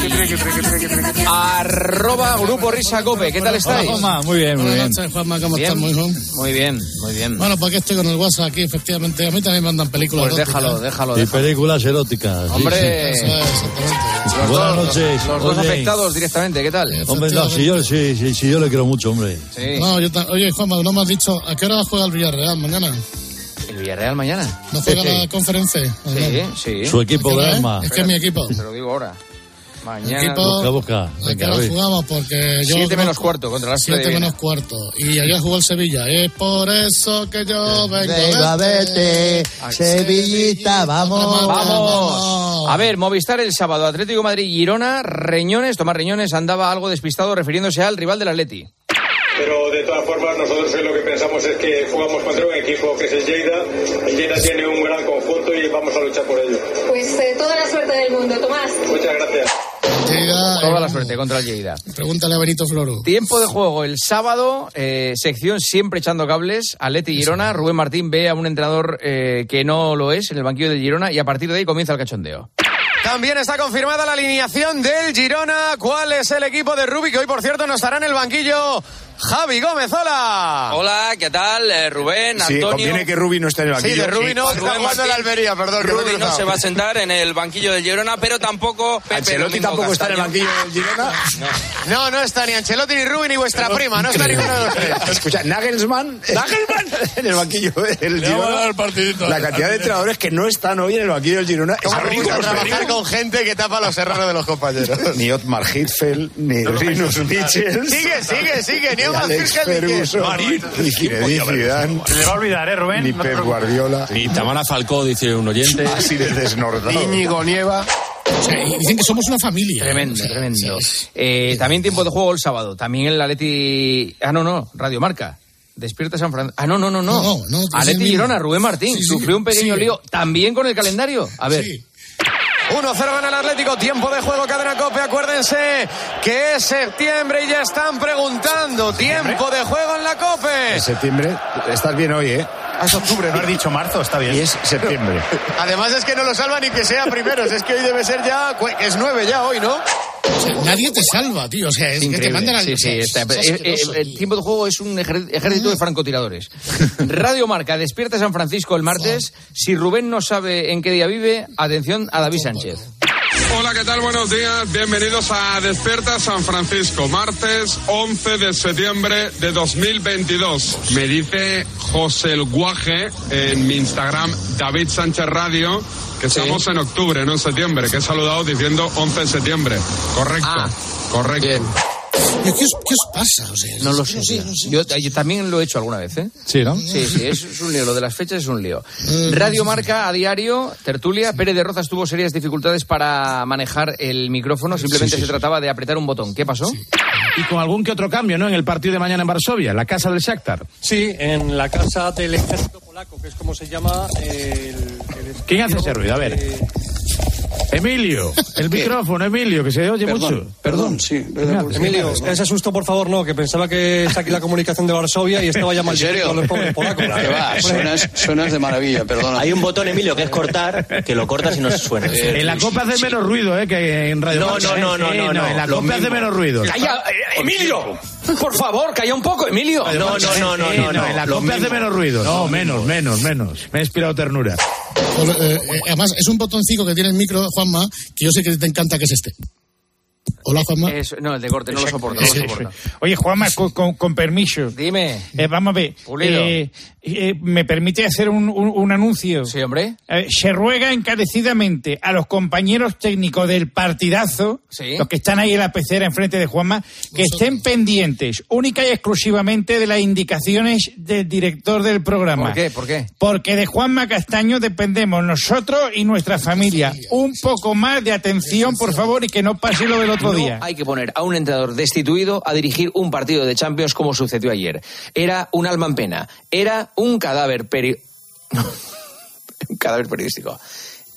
Arroba Grupo Risa Cope, ¿qué tal estáis? Hola, Juanma. Muy bien, muy Buenas bien. noches, Juanma, ¿cómo Bien. estás, muy hijo? Muy bien, muy bien. Bueno, pues aquí estoy con el WhatsApp aquí, efectivamente. A mí también me mandan películas Pues eróticas. déjalo, déjalo, Y déjalo. películas eróticas. sí, Hombre, Eso es, exactamente. los Buenas dos, noches. los dos Oye. afectados directamente, ¿qué tal? Hombre, no, si yo, sí, sí, sí, yo le quiero mucho, hombre. Sí. No, yo ta- Oye, Juanma, no me has dicho a qué hora juega el Villarreal mañana. ¿El Villarreal mañana? ¿No juega la conferencia? ¿O no? Sí, sí. Su equipo ¿A qué hora es? Que es mi equipo. Te lo digo ahora. Mañana. Equipo- Busca, busca. ¿A qué Venga, hora voy. jugamos? Porque yo... Siete menos cuarto contra las Siete menos cuarto. Y ayer jugó el Sevilla. Es por eso que yo vengo Venga, a verte. vete, Sevillita, vamos. Vamos. A ver, Movistar el sábado, Atlético de Madrid, Girona, Reñones, Tomás Reñones andaba algo despistado refiriéndose al rival del Atleti. Pero de todas formas nosotros lo que pensamos es que jugamos contra un equipo que es el Lleida. El Lleida tiene un gran conjunto y vamos a luchar por ello. Pues eh, toda la suerte del mundo, Tomás. Muchas gracias. Toda la suerte contra el Lleida. Pregúntale a Benito Floro. Tiempo de juego el sábado, eh, sección siempre echando cables, Atleti Girona, Rubén Martín ve a un entrenador eh, que no lo es en el banquillo del Girona y a partir de ahí comienza el cachondeo. También está confirmada la alineación del Girona. ¿Cuál es el equipo de Rubí? Que hoy, por cierto, no estará en el banquillo. Javi Gómez, hola. Hola, ¿qué tal? Eh, Rubén, Sí, Antonio. conviene que Rubi no esté en el banquillo. Sí, de Rubí no, Rubén Martín. la Almería, perdón. Rubí no se va a sentar en el banquillo del Girona, pero tampoco Pepe [LAUGHS] Ancelotti tampoco está en el banquillo del Girona. No, no está ni Ancelotti, ni Rubí, ni vuestra prima. No está ninguno de los tres. [LAUGHS] Escucha, Nagelsmann. [LAUGHS] en el banquillo del Le vamos a dar Girona. el partidito. La cantidad de entrenadores que no están hoy en el banquillo del Girona es ¿Cómo te gusta ridículo. trabajar con gente que tapa los errores de los compañeros? Ni Otmar Hitzfeld, ni Rinus Michels. Sigue, sigue, sigue. Ni ni Alex ni ni Zinedine Zidane, Se le va a olvidar, ¿eh, Rubén? ni No Pep. Guardiola, Y Tamara Falcó, dice un oyente. [LAUGHS] así de desnordado. Íñigo Nieva. Y dicen que somos una familia. Tremendo, tremendo. Eh, también tiempo de juego el sábado. También el Atleti... Ah, no, no, Radio Marca. Despierta San Francisco. Ah, no, no, no, no. No, no, mismo. Girona, Rubén Martín. Sí, sí, Sufrió un pequeño sí. lío. También con el calendario. A ver. Sí. 1-0 gana el Atlético, tiempo de juego, cadena cope, acuérdense que es septiembre y ya están preguntando, tiempo de juego en la cope. En septiembre, estás bien hoy, ¿eh? Es octubre, No has dicho marzo, está bien. Y es septiembre. Además es que no lo salva ni que sea primeros, es que hoy debe ser ya, es 9 ya hoy, ¿no? O sea, nadie te salva, tío. O sea, es que te mandan al. Sí, sí, es- está- es el tiempo de juego es un ejército de francotiradores. [LAUGHS] Radio Marca, despierta San Francisco el martes. Si Rubén no sabe en qué día vive, atención a David Sánchez. Hola, ¿qué tal? Buenos días. Bienvenidos a Despierta San Francisco, martes 11 de septiembre de 2022. Me dice José El Guaje en mi Instagram, David Sánchez Radio, que estamos en octubre, no en septiembre, que he saludado diciendo 11 de septiembre. Correcto. Ah, correcto. ¿Qué os, qué os pasa? O sea, No lo sé. tío. Yo, yo también lo he hecho alguna vez, ¿eh? Sí, ¿no? Sí, sí, es, es un lío. Lo de las fechas es un lío. Radio Marca a diario, tertulia. Pérez de Rozas tuvo serias dificultades para manejar el micrófono. Simplemente se trataba de apretar un botón. ¿Qué pasó? Y con algún que otro cambio, ¿no? En el partido de mañana en Varsovia, la casa del Shakhtar. Sí, en la casa del ejército polaco, que es como se llama el... el ¿Quién hace ese ruido? A ver. eh, Emilio, el micrófono, Emilio, que se oye mucho. Perdón, sí. Emilio, Emilio, ese susto, por favor, no, que pensaba que está aquí la comunicación de Varsovia y estaba ya mal serio? con los pobres polacos. [LAUGHS] Que va, suenas, suenas de maravilla, perdona. Hay un botón, Emilio, que es cortar, que lo cortas y no suena. En la copa hace menos ruido, ¿eh? Que en Radio No, no, ¿eh? no, no, no, no. En la copa hace menos ruido. ¡Calla! eh, ¡Emilio! [LAUGHS] Por favor, calla un poco, Emilio. No, no, no, no, no, no. En la Lo copa hace menos ruido. No, menos, menos, menos. Me ha inspirado ternura. Eh, eh, además, es un botoncito que tiene el micro, Juanma, que yo sé que te encanta que es este. Hola, Juanma. No, el de corte, no lo soporto. No lo soporto. Oye, Juanma, con, con- con permiso. Dime. Eh, vamos a ver. Pulido. Eh, eh, ¿Me permite hacer un, un- un anuncio? Sí, hombre. Eh, se ruega encarecidamente a los compañeros técnicos del partidazo, Sí. los que están ahí en la pecera enfrente de Juanma, que estén pendientes única y exclusivamente de las indicaciones del director del programa. ¿Por qué? ¿Por qué? Porque de Juanma Castaño dependemos nosotros y nuestra familia. Un poco más de atención, por favor, y que no pase lo del otro No día. hay que poner a un entrenador destituido a dirigir un partido de Champions como sucedió ayer. Era un alma en pena. Era un cadáver peri... [LAUGHS] un cadáver periodístico.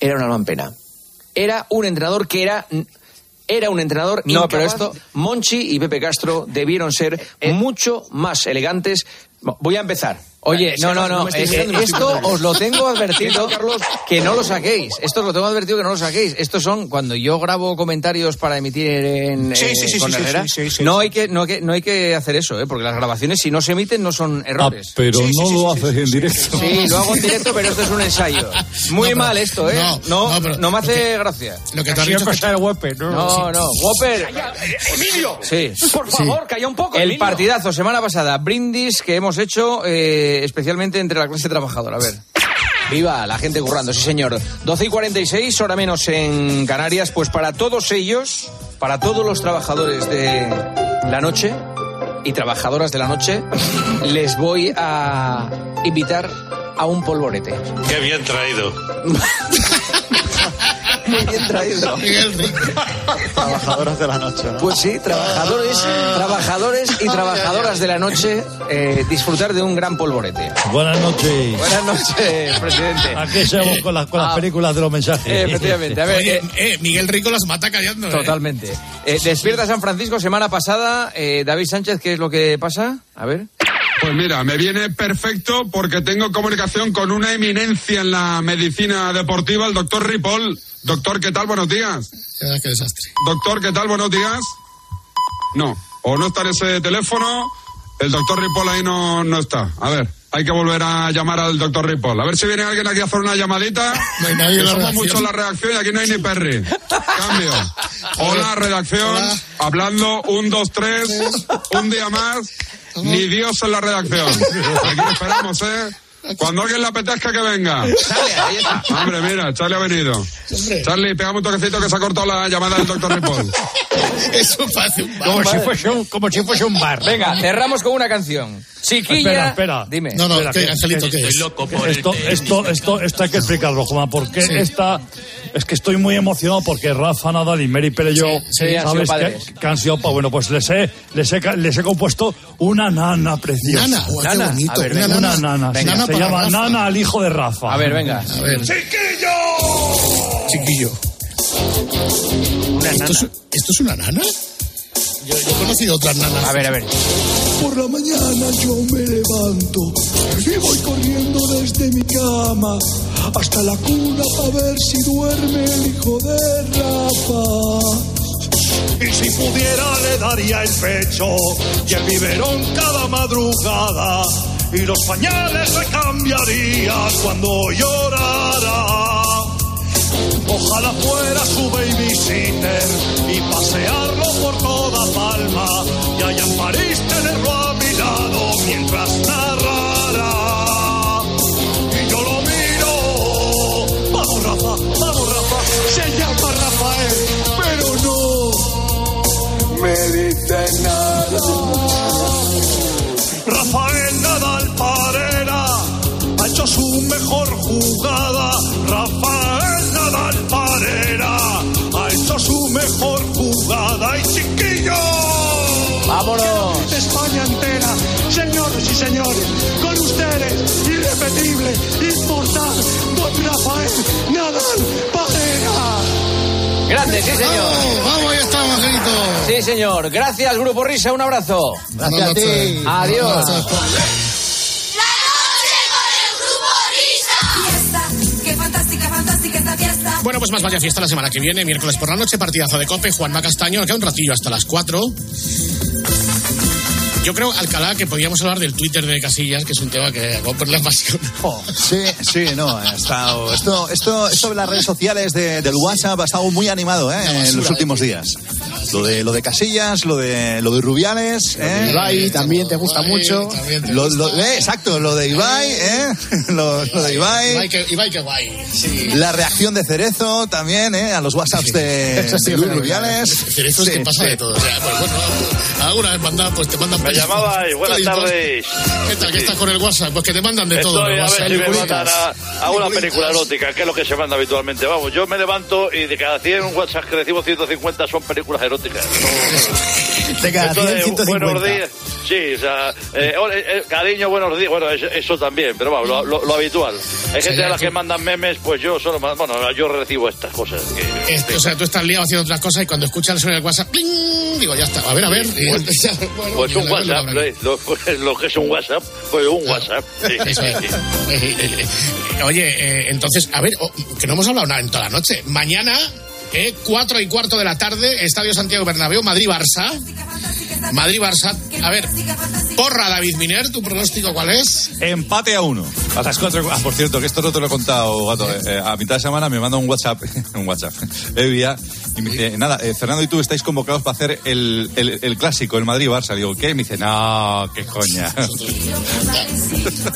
Era un alma en pena. Era un entrenador que era... Era un entrenador No, incapaz. pero esto- Monchi y Pepe Castro debieron ser mucho más elegantes. Voy a empezar. Oye, no, no, no. eh, esto os lo tengo advertido. [LAUGHS] Carlos, que no lo saquéis. Esto os lo tengo advertido que no lo saquéis. Estos son cuando yo grabo comentarios para emitir en Sí, eh, sí, con Herrera. no hay que no hay que no hay que hacer eso, ¿eh? porque las grabaciones si no se emiten no son errores. Pero no lo haces en directo. Sí, lo hago en directo, pero esto es un ensayo. [LAUGHS] Muy No, mal esto, ¿eh? no, No, no, pero no me hace gracia. Lo que te has dicho es es que- cosa del Whopper, ¿no? No, no, Whopper. Emilio, Sí. por favor, calla un poco. El Emilio. partidazo semana pasada, brindis que hemos hecho eh, especialmente entre la clase trabajadora. A ver. Viva la gente currando, sí señor. 12 y 46, hora menos en Canarias. Pues para todos ellos, para todos los trabajadores de la noche y trabajadoras de la noche, les voy a invitar a un polvorete. Qué bien traído. [LAUGHS] Muy bien traído. Miguel Rico. trabajadoras de la noche. ¿no? Pues sí, trabajadores, trabajadores y trabajadoras de la noche eh, disfrutar de un gran polvorete. Buenas noches. Buenas noches, presidente. Aquí estamos con las, con las Ah, películas de los mensajes. eh, efectivamente, a ver, Oye, eh, eh, Miguel Rico las mata callando. ¿eh? Totalmente. Eh, despierta San Francisco, semana pasada. eh, David Sánchez, ¿qué es lo que pasa? A ver. Pues mira, me viene perfecto porque tengo comunicación con una eminencia en la medicina deportiva, el doctor Ripoll. Doctor, ¿qué tal? Buenos días. Ya, Qué desastre. Doctor, ¿qué tal? Buenos días. No, o no está en ese teléfono, el doctor Ripoll ahí no, no está. A ver, hay que volver a llamar al doctor Ripoll. A ver si viene alguien aquí a hacer una llamadita. No hay nadie la somos en la redacción y aquí no hay ni perri. Cambio. [LAUGHS] Hola, redacción. Hablando, un, dos, tres. Un día más. Ni Dios en la redacción. [LAUGHS] Aquí lo esperamos, ¿eh? Cuando alguien le apetezca que venga. Hombre, mira, Charlie ha venido. Charlie, pegame un toquecito que se ha cortado la llamada del doctor Ripoll. [LAUGHS] Eso parece un bar. Como si fuese un, como si fuese un bar. Venga, cerramos con una canción. Chiquilla. Espera, espera. Dime. No, no, Espera, ¿qué, que- Angelito, ¿qué es? Esto, esto, esto, esto hay que explicarlo, Juan, porque esta es que estoy muy emocionado porque Rafa Nadal y Mary Pérez yo, Sí, sí, sabes que, que han sido pa- bueno, pues les he, les he, les he compuesto una nana preciosa. Nana, qué Nana. bonito. A ver, una venga. Nana. nana, sí, Nana se llama Rafa. Nana al hijo de Rafa. A ver, venga. A ver. Chiquillo. ¿Esto, es, esto es una nana? Yo, yo he conocido otras nanas. A ver, a ver. Por la mañana yo me levanto y voy corriendo desde mi cama hasta la cuna para ver si duerme el hijo de Rafa. Y si pudiera le daría el pecho y el biberón cada madrugada y los pañales le cambiaría cuando llorara. Ojalá fuera su babysitter y pasearlo por toda Palma y allá en París tenerlo a mi lado mientras narrara. Y yo lo miro. Vamos, Rafa, vamos, Rafa. Se llama Rafael, pero no me dice nada. Su mejor jugada. Rafael Nadal Parera ha hecho su mejor jugada. ¡Y chiquillo! ¡Vámonos! De España entera, señores y señores, con ustedes, irrepetible, inmortal, don Rafael Nadal Parera. Grande, sí, señor. Vamos, vamos, ya estamos, Angelito. Sí, señor. Gracias, Grupo Risa. Un abrazo. Gracias a ti. Adiós. Bueno, pues más vaya fiesta la semana que viene, miércoles por la noche, partidazo de Cope, Juanma Castaño, queda un ratillo hasta las 4. Yo creo, Alcalá, que podíamos hablar del Twitter de Casillas, que es un tema que a Cope le apasiona. Sí, sí, no, ha estado, esto, esto, esto de las redes sociales de- del WhatsApp ha estado muy animado ¿eh? en los últimos días. Lo de, lo de Casillas, lo de, lo de Rubiales, ¿eh? Ibai también te gusta mucho. Lo- lo- eh, exacto, lo de Ibai, ¿eh? [LAUGHS] Lo, lo de Ibai. Ibai, que, Ibai, que guay. Sí. La reacción de Cerezo también, ¿eh? A los WhatsApps de, sí, de Luis. Rubiales. Cerezo es que pasa de todo. O sea, pues bueno, alguna vez mandan, pues te mandan llamabais, buenas tardes. ¿Qué tal? ¿Qué estás con el WhatsApp? Pues que te mandan de todo. Estoy el a ver si me mandan a, a una película erótica, que es lo que se manda habitualmente. Vamos, yo me levanto y de cada 100 WhatsApp que recibo 150 son películas eróticas. De cada 100, Entonces, 150. Buenos días. Sí, o sea, eh, eh, cariño, buenos días. Bueno, eso, eso también, pero vamos, lo, lo- lo habitual. Hay gente a la que mandan memes, pues yo solo, bueno, yo recibo estas cosas. que- o sea, tú estás liado haciendo otras cosas y cuando escuchas el sonido del WhatsApp, ¡pling! digo, ya está, a ver, a ver. Bueno, Pues ya un WhatsApp. ¿eh? lo, lo que es un WhatsApp, pues un WhatsApp. Sí, [LAUGHS] sí. [LAUGHS] Oye, eh, entonces, a ver, oh, que no hemos hablado nada en toda la noche. Mañana, eh, 4 y cuarto de la tarde, Estadio Santiago Bernabéu, Madrid-Barça. Madrid-Barça. A ver, porra, David Miner, ¿tu pronóstico cuál es? Empate a uno. A las cuatro. Ah, por cierto, que esto no te lo he contado, gato. Eh, eh, a mitad de semana me manda un WhatsApp, [LAUGHS] un WhatsApp, [LAUGHS] Evia, y me dice, nada, eh, Fernando y tú estáis convocados para hacer el, el, el clásico, el Madrid-Barça. Digo, ¿qué? Y me dice, no, qué coña. [LAUGHS]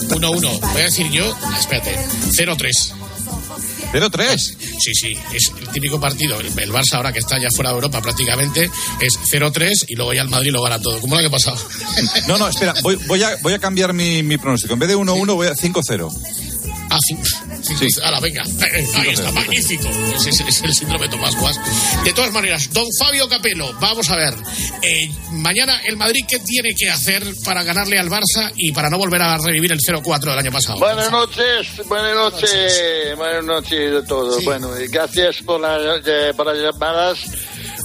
1-1. Voy a decir yo, espérate, 0-3. ¿0-3? Sí, sí, es el típico partido. El, el Barça, ahora que está ya fuera de Europa prácticamente, es 0-3 y luego ya el Madrid lo gana todo. ¿Cómo lo que ha pasado? No, no, espera, voy, voy, a, voy a cambiar mi, mi pronóstico. En vez de 1-1, voy a 5-0. Ah, sí. Sí. Ala, venga. Eh, Ahí está, magnífico. Ese es, es el síndrome de Tomás Guas. De todas maneras, don Fabio Capello, vamos a ver. Eh, mañana el Madrid, ¿qué tiene que hacer para ganarle al Barça y para no volver a revivir el 0-4 del año pasado? Buenas noches, buenas noches, buenas noches a todos. Bueno, y gracias por, la- eh, por las llamadas.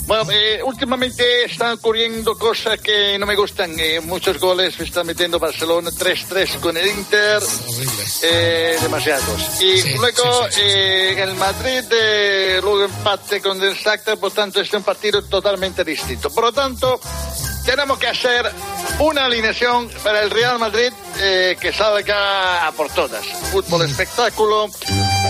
Bueno, eh, últimamente están ocurriendo cosas que no me gustan. Eh, muchos goles se están metiendo Barcelona 3-3 con el Inter. Eh, demasiados. Y luego eh, el Madrid eh, luego empate con el Shakhtar, por tanto es un partido totalmente distinto. Por lo tanto, tenemos que hacer una alineación para el Real Madrid eh, que salga a por todas. Fútbol espectáculo,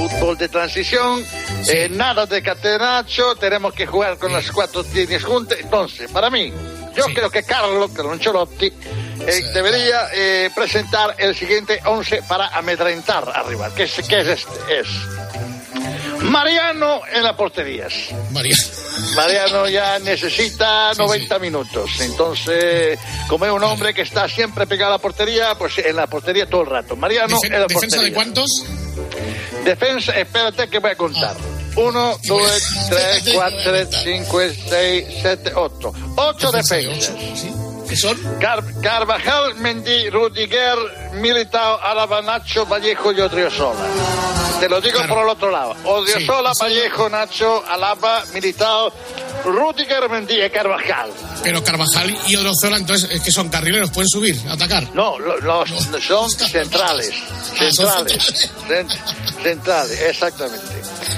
fútbol de transición, eh, nada de catenacho, tenemos que jugar con las cuatro líneas juntas. Entonces, para mí, yo creo que Carlo Ancelotti eh, debería eh, presentar el siguiente 11 para amedrentar arriba. ¿Qué es, qué es este? Es Mariano en las porterías. Mariano. Mariano ya necesita 90 minutos. Entonces, como es un hombre que está siempre pegado a la portería, pues en la portería todo el rato. Mariano Defen- en la ¿Defensa de cuántos? Defensa, espérate que voy a contar. Uno, dos, tres, cuatro, cinco, seis, siete, ocho. Ocho defensas. ¿Qué son? Carvajal, Mendy, Rudiger, Militao, Alaba, Nacho, Vallejo y Odriozola. Te lo digo por el otro lado. Odriozola, sí. Vallejo, Nacho, Alaba, Militao, Rudiger, Mendy y Carvajal. Pero Carvajal y Odriozola, entonces, ¿es que son carrileros? ¿Pueden subir, atacar? No, lo- los, son [LAUGHS] centrales. Ah, son Centrales. Cent- centrales, exactamente.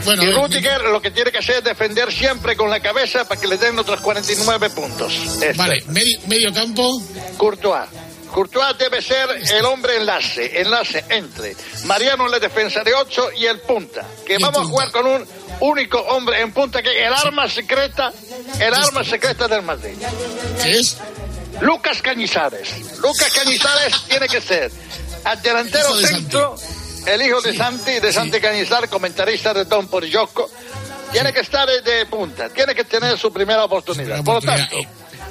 Bueno, y Rudiger lo que tiene que hacer es defender siempre con la cabeza para que le den otros 49 puntos. Este. Vale, medio, medio campo. Courtois. Courtois debe ser el hombre enlace, enlace entre Mariano en la defensa de 8 y el punta. Que vamos a jugar con un único hombre en punta que es el arma secreta, el arma secreta del Madrid. ¿Qué es? Lucas Cañizares. Lucas Cañizares tiene que ser al delantero de centro, el hijo de Santi, de Santi Cañizares, comentarista de Don por Yoko. Tiene que estar de punta, tiene que tener su primera oportunidad. Por lo tanto,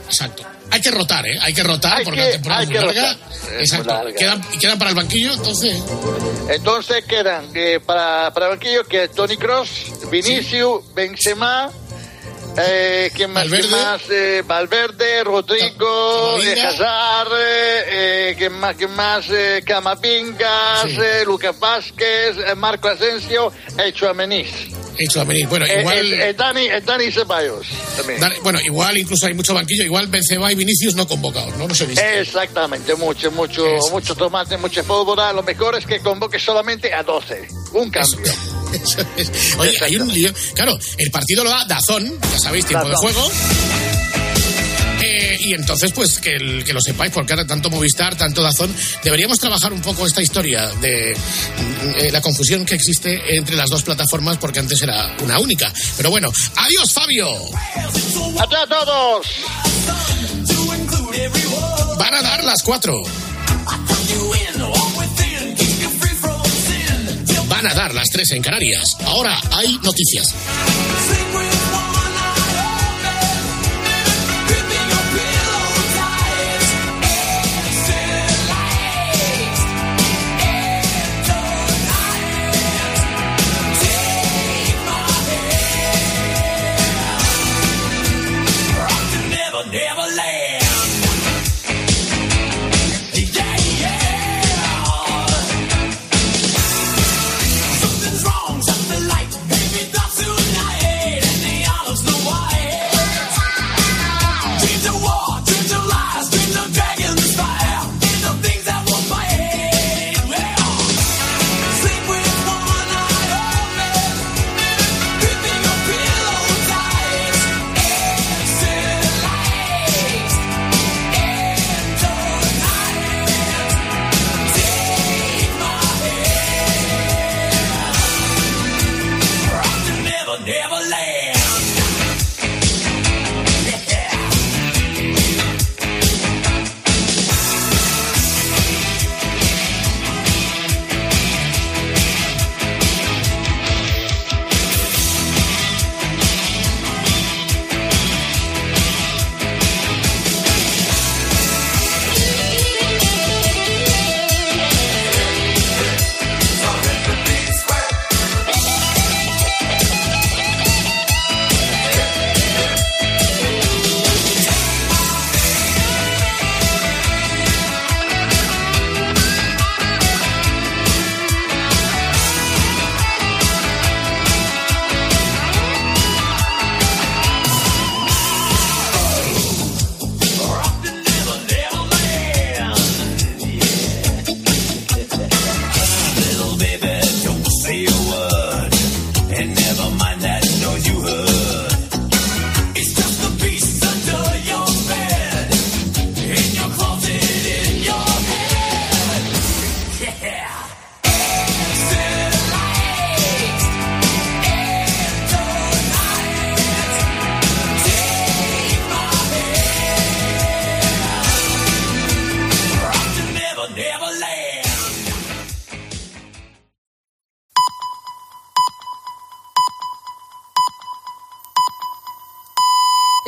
Exacto. Hay que rotar, ¿eh? Hay que rotar Hay porque que- la temporada es muy larga. muy Exacto. larga. Quedan, para el banquillo, entonces. entonces quedan eh, para, para el banquillo que Tony Cross, Vinicius, Benzema, eh, ¿quién más? ¿Quién Valverde. más? Eh, Valverde, Rodrigo, eh. Hazard, eh, eh, ¿quién más? ¿Quién más? Lucas Vázquez, Marco Asensio, e Chouameni. Hecho a venir. Bueno, Eh, igual. eh, eh, Dani, eh, Dani Ceballos también. Dani- bueno, igual incluso hay mucho banquillo. Igual Benzema y Vinicius no convocados, ¿no? No se dice. Exactamente, mucho, mucho, mucho tomate, mucho pólvora. Lo mejor es que convoque solamente a 12. Un cambio. [LAUGHS] Eso es. Oye, hay un lío. Claro, el partido lo da Dazón, ya sabéis, tiempo de Dazón. juego. Eh, y entonces, pues que, el- que lo sepáis, porque ahora tanto Movistar, tanto Dazón, deberíamos trabajar un poco esta historia de mm, eh, la confusión que existe entre las dos plataformas, porque antes era una única. Pero bueno, adiós, Fabio. ¡Adiós a todos! Van a dar las cuatro. Van a dar las tres en Canarias. Ahora hay noticias.